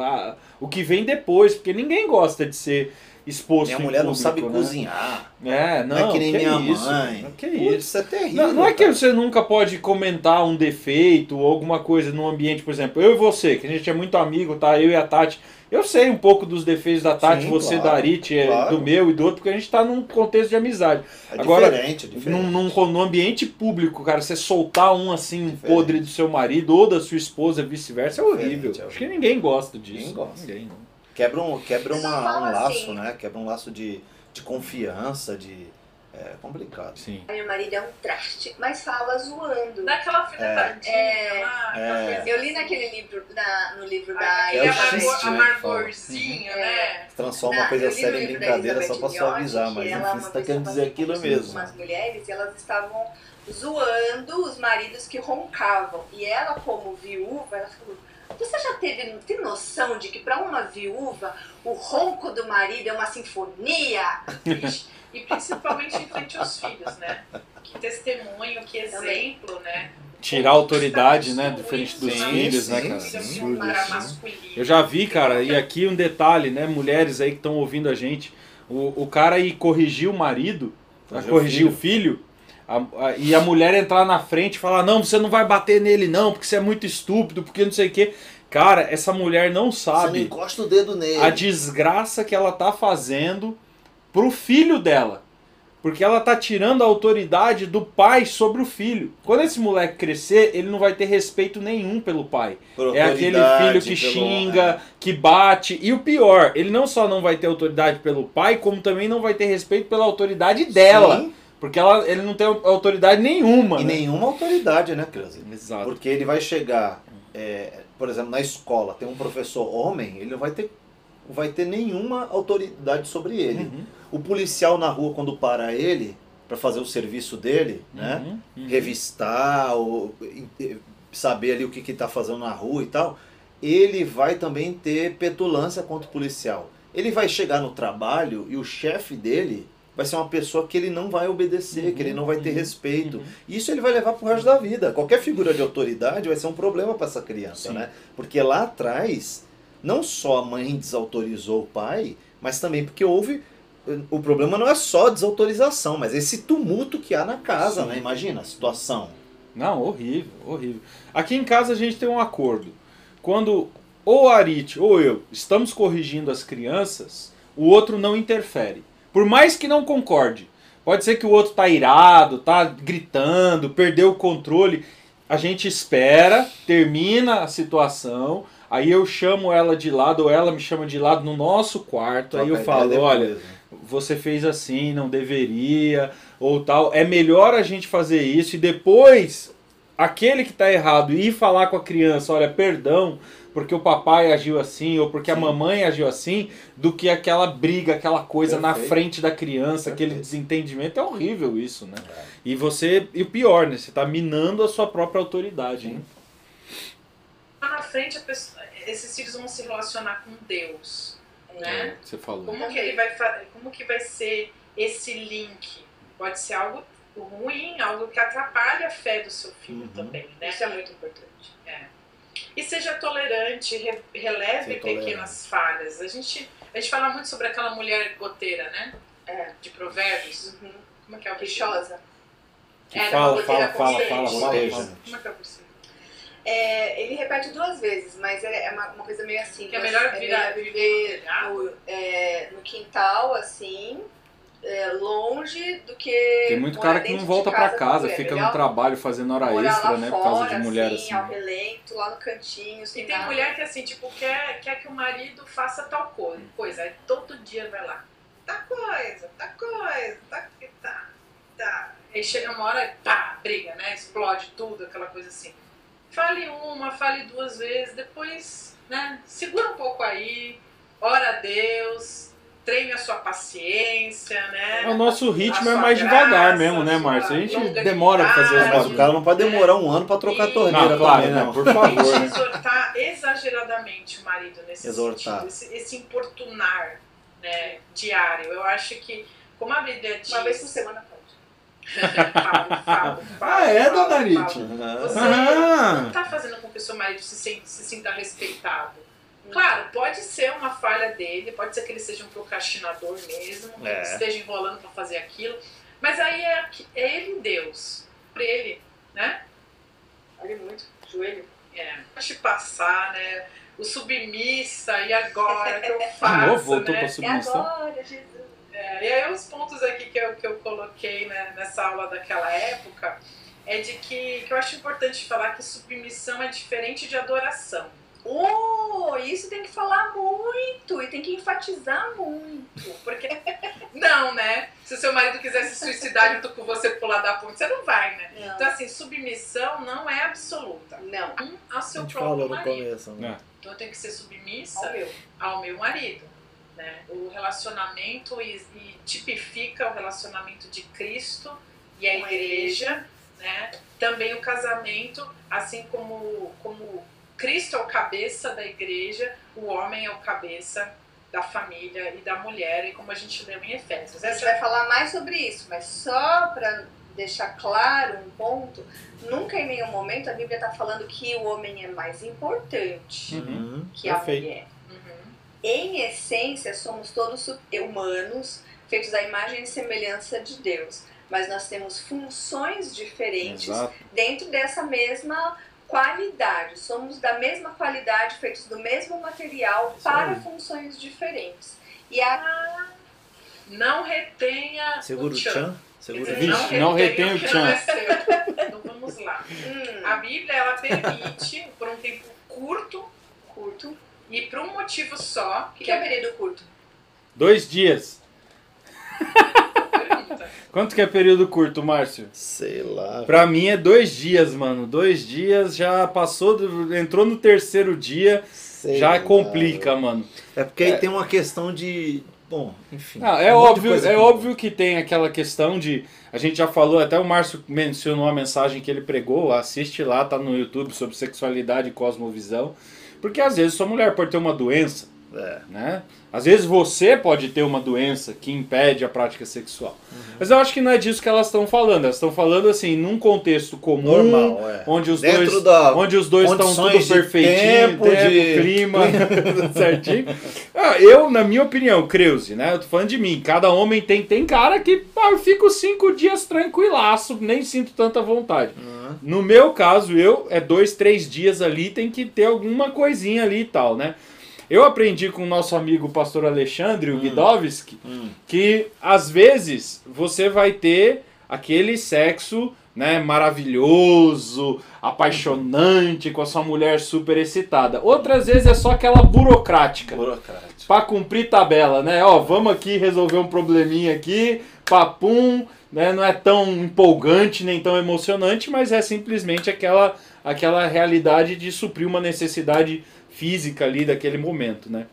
O que vem depois, porque ninguém gosta de ser exposto Minha mulher não público, sabe né? cozinhar. É, não, Não, é que nem minha isso, mãe. Que Putz, isso. isso é terrível. Não, não é que você nunca pode comentar um defeito ou alguma coisa no ambiente, por exemplo, eu e você, que a gente é muito amigo, tá? Eu e a Tati. Eu sei um pouco dos defeitos da Tati, Sim, você claro, da Arit, é, claro. do meu e do outro, porque a gente tá num contexto de amizade. É Agora, diferente, é diferente. Num, num, num ambiente público, cara, você soltar um assim, Diferente. podre do seu marido ou da sua esposa, vice-versa, é horrível. É Acho que ninguém gosta disso. Ninguém gosta. Ninguém, não. Quebra um, quebra uma, um laço, assim. né? Quebra um laço de, de confiança, de. É complicado. Sim. Meu marido é um traste, mas fala zoando. Dá aquela alfinetadinha É. É. coisa Eu li assim. naquele livro, na- no livro da Aquele É o amargor, xiste, né, amargorzinho, que né? Transforma Na- uma coisa séria em da brincadeira só pra suavizar, mas enfim, você tá querendo tava dizer aquilo mesmo. Umas mulheres elas estavam zoando os maridos que roncavam. E ela, como viúva, ela falou: Você já teve tem noção de que para uma viúva o ronco do marido é uma sinfonia? E principalmente em frente aos filhos, né? Que testemunho, que exemplo, né? Tirar a autoridade, né, diferente dos Sim, filhos, né, sim, cara? sim. Absurdo né? masculino. Eu já vi, cara, e aqui um detalhe, né? Mulheres aí que estão ouvindo a gente. O, o cara ir corrigir o marido, o o filho, a- a- e a mulher entrar na frente e falar: Não, você não vai bater nele, não, porque você é muito estúpido, porque não sei o quê. Cara, essa mulher não Você não sabe encosta o dedo nele. a desgraça que ela tá fazendo pro filho dela. Porque ela tá tirando a autoridade do pai sobre o filho. Quando esse moleque crescer, ele não vai ter respeito nenhum pelo pai. É aquele filho que pelo- xinga, que bate. E o pior, ele não só não vai ter autoridade pelo pai, como também não vai ter respeito pela autoridade é. dela. Sim, Porque ela, ele não tem autoridade nenhuma. E né? nenhuma autoridade, né, Creuza? Exato. Porque ele vai chegar, é, por exemplo, na escola, tem um professor homem, ele não vai ter, vai ter nenhuma autoridade sobre ele. Uhum, O policial na rua, quando para ele para fazer o serviço dele, né? uhum, uhum. revistar, ou saber ali o que está fazendo na rua e tal, ele vai também ter petulância contra o policial. Ele vai chegar no trabalho e o chefe dele vai ser uma pessoa que ele não vai obedecer, que ele não vai ter uhum, respeito. uhum. Isso ele vai levar pro resto da vida. Qualquer figura de autoridade vai ser um problema para essa criança, Sim. né? Porque lá atrás, não só a mãe desautorizou o pai, mas também porque houve. O problema não é só a desautorização, mas esse tumulto que há na casa, Sim. né? Imagina a situação. Não, horrível, horrível. Aqui em casa a gente tem um acordo. Quando ou a Arit ou eu estamos corrigindo as crianças, o outro não interfere. Por mais que não concorde. Pode ser que o outro tá irado, tá gritando, perdeu o controle. A gente espera, termina a situação, aí eu chamo ela de lado ou ela me chama de lado no nosso quarto, aí eu falo, olha, né? você fez assim, não deveria, ou tal. É melhor a gente fazer isso e depois aquele que está errado ir falar com a criança, olha, perdão, porque o papai agiu assim, ou porque a Sim. mamãe agiu assim, do que aquela briga, aquela coisa na Perfeito. frente da criança, aquele Perfeito. desentendimento. É horrível isso, né? É. E você, e o pior, né? Você está minando a sua própria autoridade. Lá na frente, a pessoa- esses filhos vão se relacionar com Deus, né? Você falou. Como que ele vai como que vai ser esse link? Pode ser algo ruim, algo que atrapalha a fé do seu filho Uhum. também, né? Isso é muito importante. E seja tolerante, re- releve tolerante. pequenas falhas. A gente, a gente fala muito sobre aquela mulher goteira, né? É. De provérbios. Uhum. Como é que é o Queixosa. Que É, fala, fala, fala, fala, fala, fala. Como é que é o versículo? É, ele repete duas vezes, mas é é uma, uma coisa meio assim. Que é melhor é virar- viver no, é, no quintal, assim, é, longe do que. Tem muito cara que não volta pra com a casa, mulher. fica no trabalho fazendo hora morar extra, lá né? Por causa fora, de mulher assim, assim. ao relento, lá no cantinho, sem E tem nada. mulher que assim, tipo, quer, quer que o marido faça tal coisa, coisa. Aí todo dia vai lá. Tá coisa, tá coisa, tá tá, tá. Aí chega uma hora e pá, briga, né? Explode tudo, aquela coisa assim. Fale uma, fale duas vezes, depois, né? Segura um pouco aí, ora a Deus, treine a sua paciência, né? O nosso ritmo A é mais graça, devagar mesmo, a né, Márcio? A gente demora pra fazer as. Mas coisas. o cara não pode demorar um ano para trocar a E- torneira Não, claro, também, né? não. Por favor, né? exortar exageradamente o marido nesse Exortar. sentido, esse, esse importunar né, diário. Eu acho que, como a Bíblia diz... Uma vez por semana pode. Falo, falo, falo, Ah, é, dona? Aham. Você Ah. não tá fazendo com que o seu marido se, sente, se sinta respeitado. Claro, pode ser uma falha dele, pode ser que ele seja um procrastinador mesmo, que É. esteja enrolando pra fazer aquilo, mas aí é, que- é ele Deus, pra ele, né? Olha muito, joelho. É, deixa passar, né? O submissa, e agora que eu *laughs* De faço, novo, voltou né? pra É submissão. agora, Jesus. É, e aí os pontos aqui que eu, que eu coloquei né, nessa aula daquela época é de que, que eu acho importante falar que submissão é diferente de adoração. Oh, isso tem que falar muito e tem que enfatizar muito. Porque, *laughs* não, né? Se o seu marido quiser se suicidar junto com você pular da ponte, você não vai, né? Não. Então, assim, submissão não é absoluta. Não. Um ao A seu gente próprio falou no marido. começo, né? Então, eu tenho que ser submissa Ao meu. ao meu marido. Né? O relacionamento e, e tipifica o relacionamento de Cristo e a igreja, né? também o casamento, assim como, como Cristo é o cabeça da igreja, o homem é o cabeça da família e da mulher, e como a gente leu em Efésios. A gente vai falar mais sobre isso, mas só para deixar claro um ponto, nunca em nenhum momento a Bíblia está falando que o homem é mais importante Uhum. que a perfeito. mulher. Uhum. Em essência, somos todos humanos, feitos à imagem e semelhança de Deus. Mas nós temos funções diferentes Exato. dentro dessa mesma qualidade. Somos da mesma qualidade, feitos do mesmo material Isso para aí. funções diferentes. E a Não retenha Segura o tchan. Segura Quer o dizer. Vixe, não retém o que tchan. não é seu. Então vamos lá. hum, A Bíblia ela permite, por um tempo curto curto. e por um motivo só, O que, que é período curto? Dois dias. Quanto que é período curto, Márcio? Sei lá. Pra mim é dois dias, mano. Dois dias já passou, do- entrou no terceiro dia, sei já lá. complica, mano. É porque aí tem uma questão de. Bom, enfim. Não, é um óbvio, é que- óbvio que tem aquela questão de. A gente já falou, até o Márcio mencionou a mensagem que ele pregou, assiste lá, tá no YouTube sobre sexualidade e cosmovisão. Porque às vezes sua mulher pode ter uma doença, É. né? Às vezes você pode ter uma doença que impede a prática sexual. Uhum. Mas eu acho que não é disso que elas estão falando. Elas estão falando assim, num contexto comum, Normal, é. onde os Dentro dois da. onde os dois estão tudo perfeitinho, tempo, tempo, de- clima, *laughs* *laughs* certinho. Ah, eu, na minha opinião, Creuze, né? Eu tô falando de mim. Cada homem tem, tem cara que pá, eu fico cinco dias tranquilaço, nem sinto tanta vontade. Uhum. No meu caso, eu é dois, três dias ali, tem que ter alguma coisinha ali e tal, né? Eu aprendi com o nosso amigo pastor Alexandre, o Hum. Guidovski, Hum. que às vezes você vai ter aquele sexo né, maravilhoso, apaixonante, com a sua mulher super excitada. Outras vezes é só aquela burocrática. Burocrático. Pra cumprir tabela, né? Ó, vamos aqui resolver um probleminha aqui, papum, né? Não é tão empolgante nem tão emocionante, mas é simplesmente aquela, aquela realidade de suprir uma necessidade física ali daquele momento, né?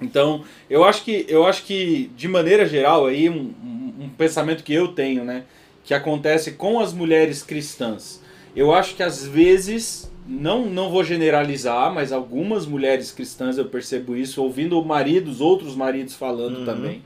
Então, eu acho que, eu acho que de maneira geral, aí um, um- um pensamento que eu tenho, né? Que acontece com as mulheres cristãs. Eu acho que às vezes, não, não vou generalizar, mas algumas mulheres cristãs eu percebo isso, ouvindo maridos, outros maridos falando Uhum. também,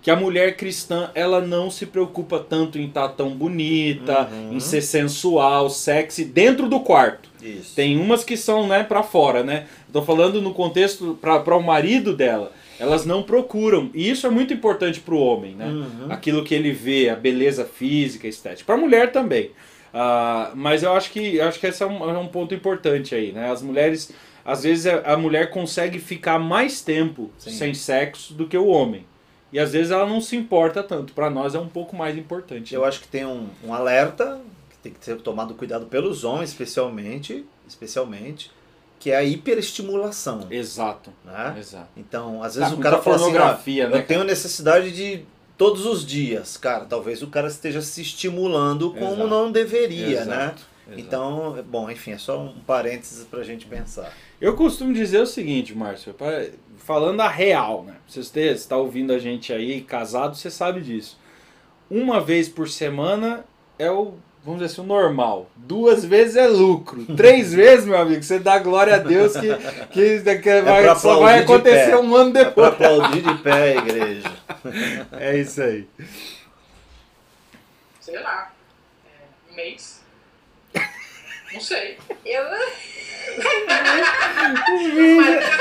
que a mulher cristã, ela não se preocupa tanto em estar tão bonita, Uhum. em ser sensual, sexy, dentro do quarto. Isso. Tem umas que são, né, para fora, né? Tô falando no contexto para o marido dela. Elas não procuram. E isso é muito importante para o homem, né? Uhum. Aquilo que ele vê, a beleza física, estética. Para a mulher também. Ah, mas eu acho que eu acho que esse é um, é um ponto importante aí, né? As mulheres, às vezes a, mulher consegue ficar mais tempo Sim. sem sexo do que o homem. E às vezes ela não se importa tanto. Para nós é um pouco mais importante. Eu acho que tem um, um alerta tem que ser tomado cuidado pelos homens, especialmente, especialmente, que é a hiperestimulação, Exato. né? Exato. Então, às vezes Ah, o cara fala assim, ah, né? eu tenho necessidade de todos os dias, cara. Talvez o cara esteja se estimulando como Exato. não deveria, Exato, né? exato. Então, bom, enfim, é só um parênteses pra gente pensar. Eu costumo dizer o seguinte, Márcio, falando a real, né? Você está ouvindo a gente aí, casado, você sabe disso. Uma vez por semana é o, vamos dizer assim, o normal. Duas vezes é lucro. Três *laughs* vezes, meu amigo, você dá glória a Deus que, que, que vai- pra só vai acontecer um ano É pra depois. aplaudir de pé a igreja. *laughs* É isso aí. Sei lá. É, um mês? Não sei. Eu, *laughs*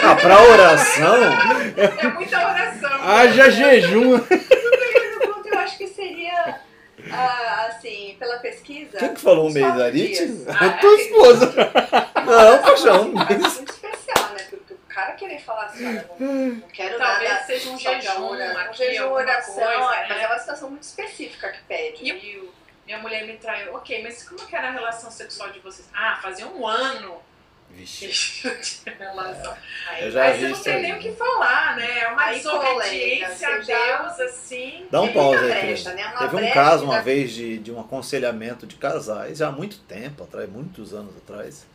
Ah, pra oração, É muita oração. Haja jejum. Eu acho que seria, ah, assim, pela pesquisa... quem que falou um mês. Arite? Ah, Tua *laughs* é, esposa. Não, paixão, um Mas mês. muito especial, né? Porque o cara querer falar assim, olha, não, não quero Talvez nada... seja um jejum ora- Um jejum, oração, coisa, é, mas né? é uma situação muito específica que pede. E minha mulher me traiu. Ok, mas como que era a relação sexual de vocês? Ah, fazia um ano Vixe. eu *laughs* tinha relação. Eu já Aí vi você não tem nem o que falar, né? É uma desobediência a Deus, assim. Dá um pause aí, brecha, Cris. né? Teve um caso uma vez de, de um aconselhamento de casais, já há muito tempo atrás, muitos anos atrás,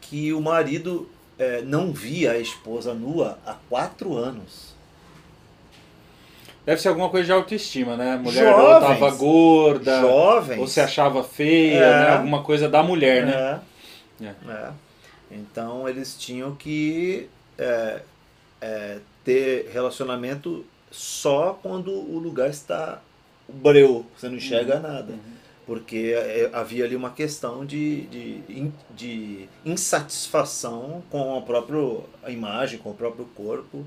que o marido eh, não via a esposa nua há quatro anos. Deve ser alguma coisa de autoestima, né? A mulher ou Jovens. tava gorda, Jovens. ou se achava feia, É. né? Alguma coisa da mulher, né? É. É. Então eles tinham que é, é, ter relacionamento só quando o lugar está breu, você não enxerga nada. Porque é, havia ali uma questão de, de, de insatisfação com a própria imagem, com o próprio corpo.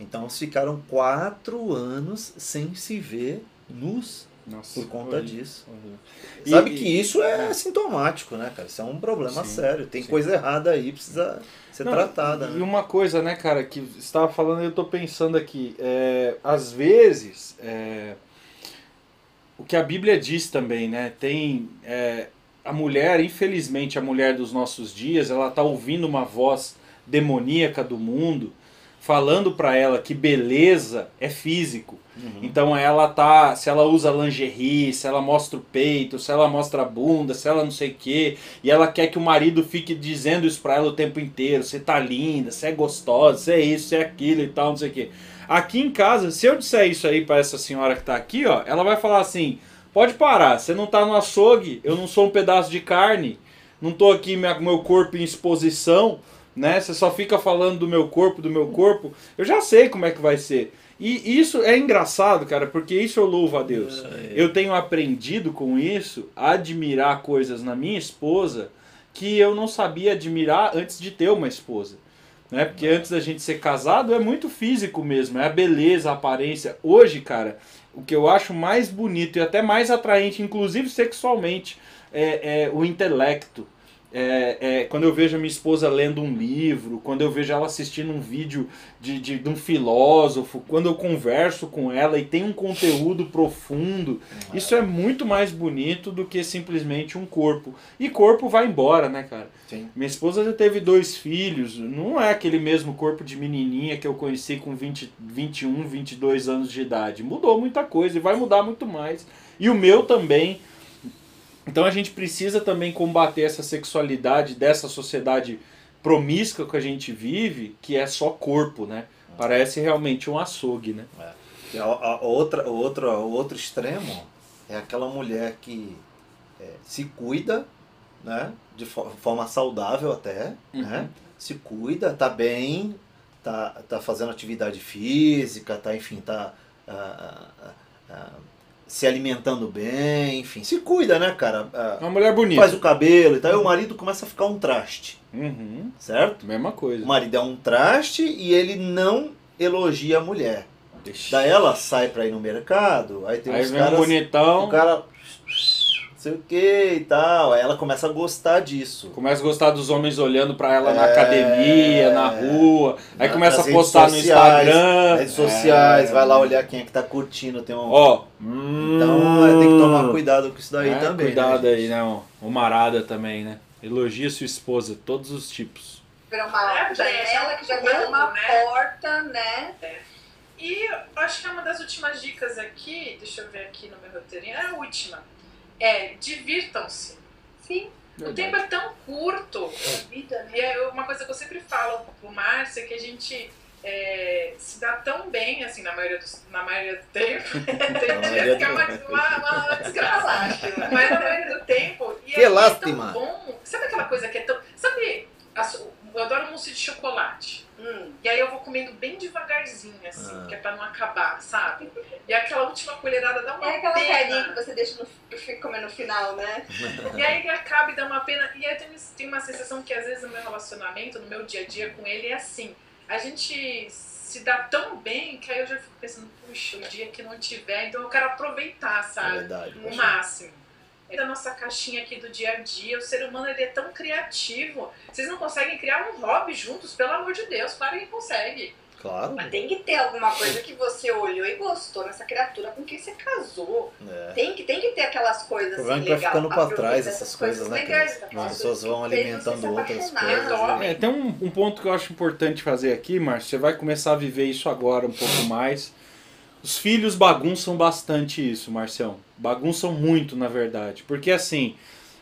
Então eles ficaram quatro anos sem se ver nus Nossa, por conta horrível, disso. horrível. Sabe E- que isso é sintomático, né, cara? Isso é um problema Sim, sério. Tem sim. coisa errada aí, precisa ser Não, tratada. E Né? uma coisa, né, cara, que você estava falando, eu tô pensando aqui, é, às vezes, é, o que a Bíblia diz também, né, tem é, a mulher, infelizmente, a mulher dos nossos dias, ela tá ouvindo uma voz demoníaca do mundo falando para ela que beleza é físico. Uhum. Então ela tá, se ela usa lingerie, se ela mostra o peito, se ela mostra a bunda, se ela não sei o quê, e ela quer que o marido fique dizendo isso pra ela o tempo inteiro, você tá linda, você é gostosa, você é isso, você é aquilo e tal, não sei o quê. Aqui em casa, se eu disser isso aí pra essa senhora que tá aqui, ó, ela vai falar assim: "Pode parar, você não tá no açougue, eu não sou um pedaço de carne, não tô aqui meu corpo em exposição, né? Você só fica falando do meu corpo, do meu corpo. Eu já sei como é que vai ser. E isso é engraçado, cara, porque isso eu louvo a Deus. Eu tenho aprendido com isso a admirar coisas na minha esposa que eu não sabia admirar antes de ter uma esposa. Né? Porque antes da gente ser casado é muito físico mesmo, é a beleza, a aparência. Hoje, cara, o que eu acho mais bonito e até mais atraente, inclusive sexualmente, é, é o intelecto. É, é, quando eu vejo a minha esposa lendo um livro, quando eu vejo ela assistindo um vídeo de, de, de um filósofo, quando eu converso com ela e tem um conteúdo profundo, isso é muito mais bonito do que simplesmente um corpo. E corpo vai embora, né, cara? Sim. Minha esposa já teve dois filhos, não é aquele mesmo corpo de menininha que eu conheci com 20, 21, 22 anos de idade. Mudou muita coisa e vai mudar muito mais. E o meu também. Então a gente precisa também combater essa sexualidade dessa sociedade promíscua que a gente vive, que é só corpo, né? Parece realmente um açougue, né? E A, a outra, o, outro, o outro extremo é aquela mulher que é, se cuida, né? De fo- forma saudável até, né? Uhum. Se cuida, tá bem, tá, tá fazendo atividade física, tá, enfim, tá ah, ah, ah, se alimentando bem, enfim, se cuida, né, cara? Ah, Uma mulher bonita. faz o cabelo e tal, e o marido começa a ficar um traste, Uhum. certo? Mesma coisa. O marido é um traste e ele não elogia a mulher. Ixi. Daí ela sai pra ir no mercado, aí tem Aí uns vem um caras. bonitão, O cara. Não sei o que e tal. Aí ela começa a gostar disso. começa a gostar dos homens olhando pra ela na É. academia, na rua. Aí Na- começa a postar no sociais, Instagram. Redes sociais, É. vai lá olhar quem é que tá curtindo. Tem um... Ó. Então é, tem que tomar cuidado com isso daí É, também. Cuidado né, aí, né? ó. O marada também, né? Elogia sua esposa, todos os tipos. Vira uma É, janela que já é, vira uma né? porta, né? E acho que é uma das últimas dicas aqui, deixa eu ver aqui no meu roteirinho, é a última. É, divirtam-se. Sim, O tempo é tão curto. vida, né? E é uma coisa que eu sempre falo pro Márcio é que a gente é, se dá tão bem, assim, na maioria, dos, na maioria do tempo. *laughs* Tem dias que é uma, uma, uma desgraça. Mas na maioria do tempo. E Que é lástima. tão bom. Sabe aquela coisa que é tão. Sabe, a eu adoro mousse de chocolate. Hum, E aí eu vou comendo bem devagarzinho, assim, Ah. que é pra não acabar, sabe? E aquela última colherada dá uma É aquela pena. carinha que você deixa no, comer no final, né? *laughs* E aí acaba e dá uma pena. E aí tem, tem uma sensação que às vezes no meu relacionamento, no meu dia a dia com ele, é assim. a gente se dá tão bem que aí eu já fico pensando, puxa, o dia que não tiver, então eu quero aproveitar, É sabe? verdade. o máximo. Da nossa caixinha aqui do dia a dia. O ser humano ele é tão criativo. Vocês não conseguem criar um hobby juntos, pelo amor de Deus. Claro que consegue. Claro. Mas tem que ter alguma coisa que você olhou e gostou nessa criatura com quem você casou. É. Tem que, tem que ter aquelas coisas O assim, problema é que vai legal. ficando pra trás essas coisas, né, legais, aquelas As pessoas vão que alimentando outras coisas. né? É, tem um, um ponto que eu acho importante fazer aqui, Márcio. Você vai começar a viver isso agora um pouco mais. Os filhos bagunçam bastante isso, Marcião. Bagunçam muito, na verdade. Porque assim,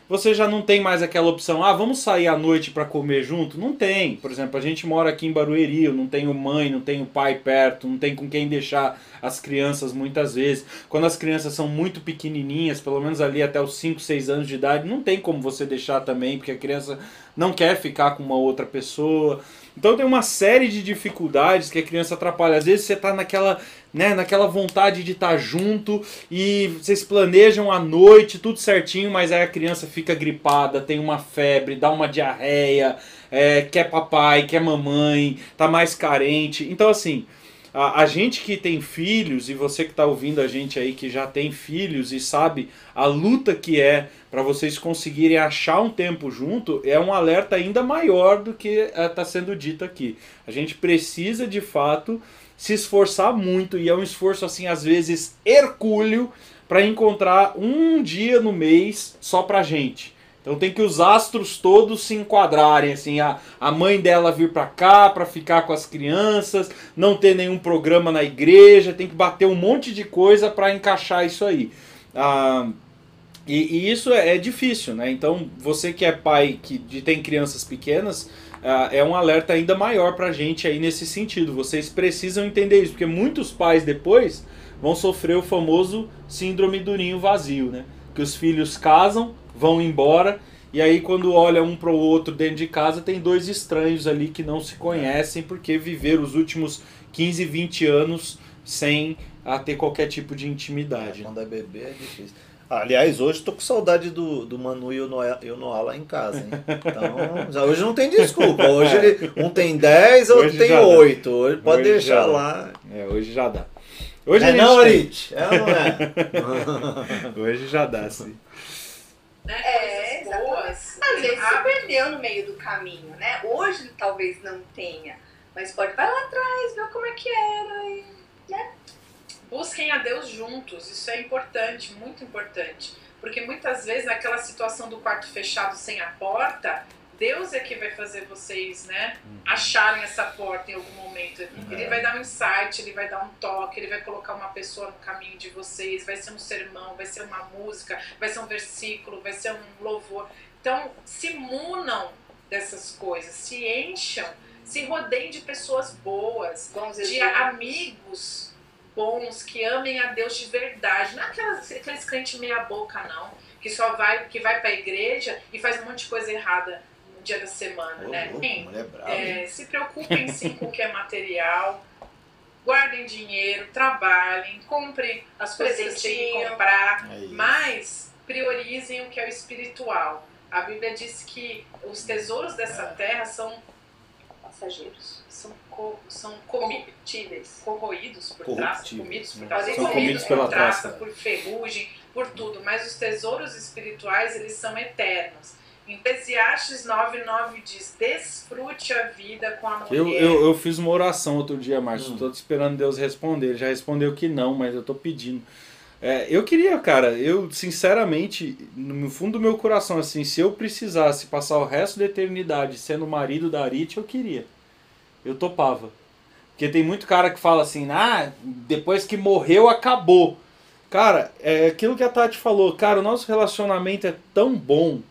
você já não tem mais aquela opção, ah, vamos sair à noite para comer junto? Não tem. Por exemplo, a gente mora aqui em Barueri, eu não tenho mãe, não tenho pai perto, não tem com quem deixar as crianças muitas vezes. Quando as crianças são muito pequenininhas, pelo menos ali até os 5, 6 anos de idade, não tem como você deixar também, porque a criança não quer ficar com uma outra pessoa. Então tem uma série de dificuldades que a criança atrapalha. Às vezes você tá naquela, né, naquela vontade de estar junto e vocês planejam a noite, tudo certinho, mas aí a criança fica gripada, tem uma febre, dá uma diarreia, é, quer papai, quer mamãe, tá mais carente. Então assim, a, a gente que tem filhos e você que está ouvindo a gente aí que já tem filhos e sabe a luta que é para vocês conseguirem achar um tempo junto, é um alerta ainda maior do que está sendo dito aqui. A gente precisa de fato se esforçar muito e é um esforço assim às vezes hercúleo para encontrar um dia no mês só pra gente. Então tem que os astros todos se enquadrarem, assim, a, a mãe dela vir pra cá pra ficar com as crianças, não ter nenhum programa na igreja, tem que bater um monte de coisa pra encaixar isso aí. Ah, e, e isso é, é difícil, né? Então você que é pai que de, tem crianças pequenas, é um alerta ainda maior pra gente aí nesse sentido. Vocês precisam entender isso, porque muitos pais depois vão sofrer o famoso síndrome do ninho vazio, né? Que os filhos casam, vão embora e aí quando olha um para o outro dentro de casa tem dois estranhos ali que não se conhecem porque viveram os últimos 15, 20 anos sem a ter qualquer tipo de intimidade. Quando é bebê é difícil. Aliás, hoje tô com saudade do, do Manu e o Noé, e o Noah lá em casa, hein? Então, já, hoje não tem desculpa. Hoje ele, um tem 10, outro Hoje tem já dá. 8. Hoje pode Hoje deixar lá. É, hoje já dá. Hoje é a gente não, tem- Arit? É ou não é? *laughs* Hoje já dá, sim. Né? É, boas. Às vezes se hábitos. perdeu no meio do caminho, né? Hoje talvez não tenha, mas pode vai lá atrás, ver como é que era. E... Busquem a Deus juntos, isso é importante, muito importante. Porque muitas vezes naquela situação do quarto fechado sem a porta, Deus é que vai fazer vocês, né, acharem essa porta em algum momento. Ele É. vai dar um insight, ele vai dar um toque, ele vai colocar uma pessoa no caminho de vocês, vai ser um sermão, vai ser uma música, vai ser um versículo, vai ser um louvor. Então, se munam dessas coisas, se encham, se rodeiem de pessoas boas, de exemplos. amigos bons que amem a Deus de verdade. Não é aquelas, aqueles crentes meia boca, não. Que só vai, que vai pra igreja e faz um monte de coisa errada no dia da semana, Ô, né? louco, Sim, mulher brava. é, se preocupem sim com o que é material. Guardem dinheiro, trabalhem, comprem as coisas que têm que comprar, É mas priorizem o que é o espiritual. A Bíblia diz que os tesouros dessa É. terra são, Passageiros. São, co- são Corruptíveis. corroídos por traça, comidos por São traça, comidos comidos pela por traça, traça. por ferrugem, por tudo. Mas os tesouros espirituais, eles são eternos. Em Eclesiastes 9,9 diz: Desfrute a vida com a mulher. Eu, eu, eu fiz uma oração outro dia, Márcio. Hum. Tô esperando Deus responder. Ele já respondeu que não, mas eu tô pedindo. É, eu queria, cara, eu sinceramente, no fundo do meu coração, assim, se eu precisasse passar o resto da eternidade sendo marido da Arit, eu queria. Eu topava. Porque tem muito cara que fala assim, ah, depois que morreu, acabou. Cara, é aquilo que a Tati falou, cara, o nosso relacionamento é tão bom,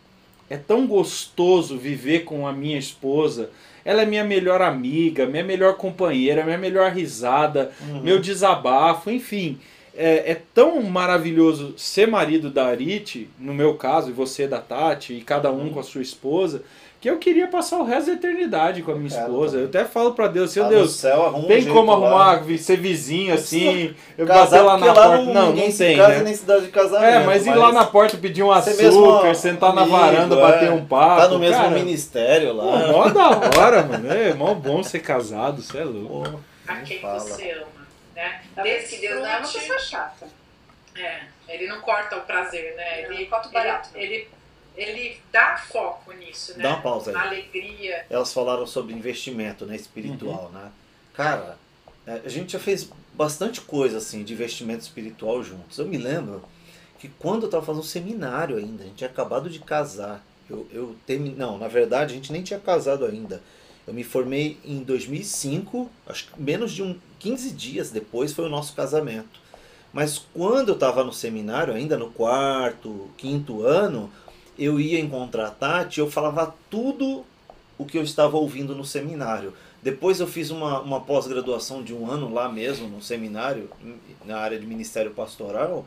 é tão gostoso viver com a minha esposa. Ela é minha melhor amiga, minha melhor companheira, minha melhor risada, Uhum. meu desabafo, enfim. É, é tão maravilhoso ser marido da Arit, no meu caso, e você da Tati, e cada um Uhum. com a sua esposa, que eu queria passar o resto da eternidade com a minha Eu quero esposa. Eu também. até falo pra Deus, seu Lá no Deus, céu, arruma um tem jeito como lá. arrumar, vi- ser vizinho assim, eu Casar, bater lá na lá porta. Não, não se tem, casa né? nem cidade de casamento. É, mas ir lá na porta pedir um açúcar, sentar na amigo, varanda, é. bater um papo. Tá no mesmo cara, ministério Pô, lá. mó da hora, mano. É mó bom ser casado, você é louco. Pô, A quem fala. você ama, né? Tá vendo que Deus não é uma pessoa chata. É, ele não corta o prazer, né? Não, Ele, corta o barato. ele, ele, ele dá foco nisso, né? Dá uma pausa aí. Na alegria. Elas falaram sobre investimento né, espiritual, né? Cara, é, a gente já fez bastante coisa assim de investimento espiritual juntos. Eu me lembro que quando eu tava fazendo um seminário ainda, a gente tinha acabado de casar. Eu, eu termi... Não, na verdade a gente nem tinha casado ainda. Eu me formei em 2005, acho que menos de um 15 dias depois foi o nosso casamento. Mas quando eu estava no seminário, ainda no quarto, quinto ano, eu ia encontrar a Tati eu falava tudo o que eu estava ouvindo no seminário. Depois eu fiz uma, uma pós-graduação de um ano lá mesmo, no seminário, na área de ministério pastoral.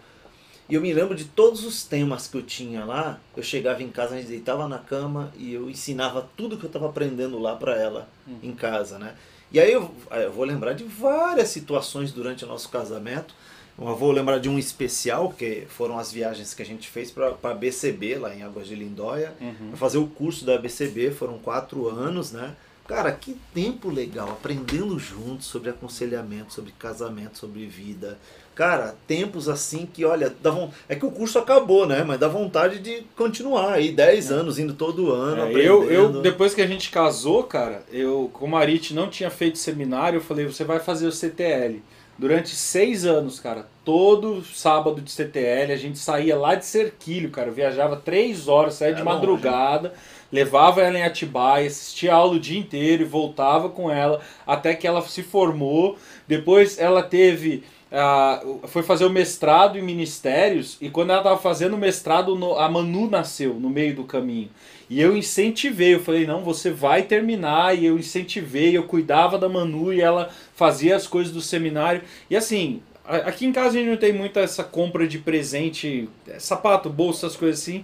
E eu me lembro de todos os temas que eu tinha lá. Eu chegava em casa, a gente deitava na cama e eu ensinava tudo que eu estava aprendendo lá para ela em casa, né? E aí eu, eu vou lembrar de várias situações durante o nosso casamento. Eu vou lembrar de um especial, que foram as viagens que a gente fez para a BCB, lá em Águas de Lindóia. Uhum. Pra fazer o curso da BCB, foram quatro anos, né? Cara, que tempo legal, aprendendo juntos sobre aconselhamento, sobre casamento, sobre vida. Cara, tempos assim que, olha, dá von... é que o curso acabou, né? Mas dá vontade de continuar aí, 10 anos, indo todo ano, É, eu, eu, aprendendo. depois que a gente casou, cara, eu, como a Arit não tinha feito seminário, eu falei, você vai fazer o CTL. Durante seis anos, cara, todo sábado de CTL, a gente saía lá de Cerquilho, cara, eu viajava três horas, saía de É longe. madrugada, levava ela em Atibaia, assistia aula o dia inteiro e voltava com ela até que ela se formou. Depois ela teve. Ah, foi fazer o mestrado em ministérios e quando ela estava fazendo o mestrado, no- a Manu nasceu no meio do caminho. E eu incentivei, eu falei, não, você vai terminar, e eu incentivei, eu cuidava da Manu e ela fazia as coisas do seminário. E assim, a- aqui em casa a gente não tem muita essa compra de presente, é, sapato, bolsa, essas coisas assim.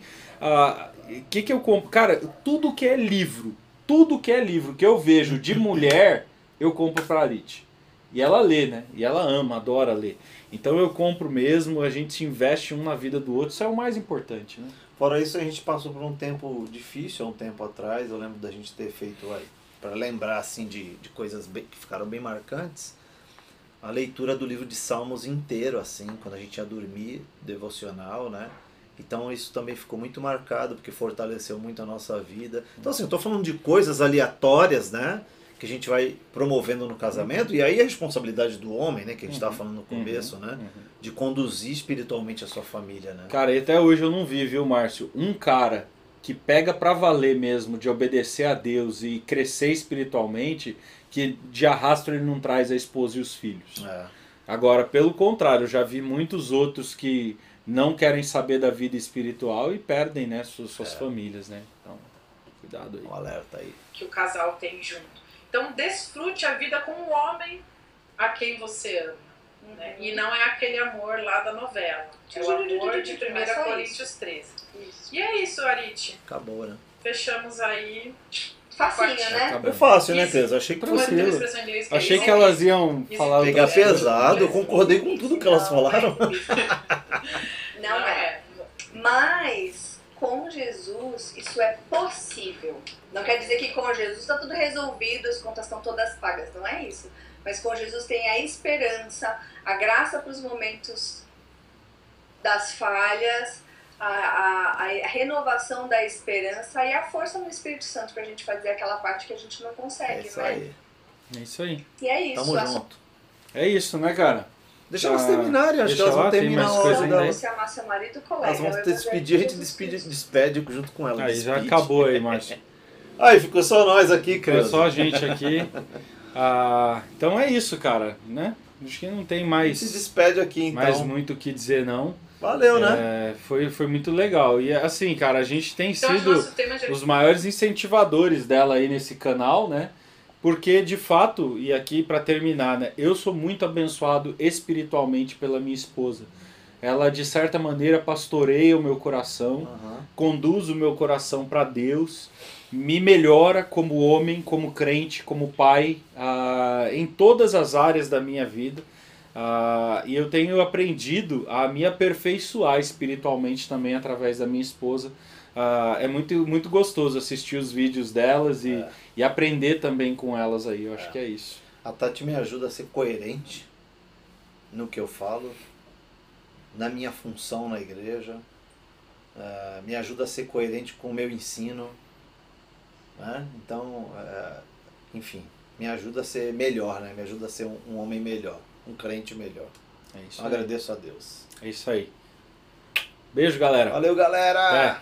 O que, que eu compro? Cara, tudo que é livro, tudo que é livro que eu vejo de mulher, eu compro pra Arit. E ela lê, né? E ela ama, adora ler. Então eu compro mesmo, a gente investe um na vida do outro, isso é o mais importante, né? Fora isso, a gente passou por um tempo difícil há um tempo atrás. Eu lembro da gente ter feito para lembrar assim de, de coisas bem- que ficaram bem marcantes, a leitura do livro de Salmos inteiro, assim, quando a gente ia dormir, devocional, né? Então isso também ficou muito marcado, porque fortaleceu muito a nossa vida. Então assim, eu tô falando de coisas aleatórias, né? Que a gente vai promovendo no casamento, e aí a responsabilidade do homem, né? Que a gente estava falando no começo, né? De conduzir espiritualmente a sua família, né? Cara, e até hoje eu não vi, viu, Márcio? Um cara que pega pra valer mesmo de obedecer a Deus e crescer espiritualmente, que de arrasto ele não traz a esposa e os filhos. É. Agora, pelo contrário, eu já vi muitos outros que não querem saber da vida espiritual e perdem, né, suas, suas É. famílias, né? Então, cuidado aí. Um alerta aí. que o casal tem junto. Então, desfrute a vida com o homem a quem você ama. Né? E não é aquele amor lá da novela. É o amor de 1 É Coríntios 13. Isso. E é isso, Arit. Acabou, né? Fechamos aí. Facinho, Forte. né? É fácil, né. Teresa? Achei que é fosse é Achei isso? que elas iam Isso. falar pegar pesado. Eu concordei com tudo que elas falaram. *laughs* Não é. Mas com Jesus isso é. Não quer dizer que com Jesus está tudo resolvido, as contas estão todas pagas, não é isso. Mas com Jesus tem a esperança, a graça para os momentos das falhas, a, a, a renovação da esperança e a força no Espírito Santo para a gente fazer aquela parte que a gente não É consegue, isso né? aí. É isso aí. E é isso. Tamo junto. É isso, né, cara? Deixa elas Ah, terminarem, acho que deixa elas vão terminar a hora da... Você amar seu marido, colega. Elas vão vou despedir, a gente despede, despede junto com ela. Aí já acabou aí, Márcio. *laughs* Aí, ficou só nós aqui, cara. só a gente aqui. *laughs* Ah, então é isso, cara, né? Acho que não tem Se mais, despede aqui, então. mais muito o que dizer, não. Valeu, né? É, foi, foi muito legal. E assim, cara, a gente tem Então, sido de os maiores incentivadores dela aí nesse canal, né? Porque de fato, e aqui pra terminar, né? Eu sou muito abençoado espiritualmente pela minha esposa. Ela de certa maneira pastoreia o meu coração, Aham. conduz o meu coração para Deus. Me melhora como homem, como crente, como pai, ah, em todas as áreas da minha vida. Ah, e eu tenho aprendido a me aperfeiçoar espiritualmente também através da minha esposa. Ah, é muito, muito gostoso assistir os vídeos delas e, É. e aprender também com elas aí. Eu acho que é isso. A Tati me ajuda a ser coerente no que eu falo, na minha função na igreja, me ajuda a ser coerente com o meu ensino. Né? Então, eh, enfim, me ajuda a ser melhor, né? me ajuda a ser um, um homem melhor, um crente melhor. É isso aí. agradeço a Deus. É isso aí. Beijo, galera. Valeu, galera!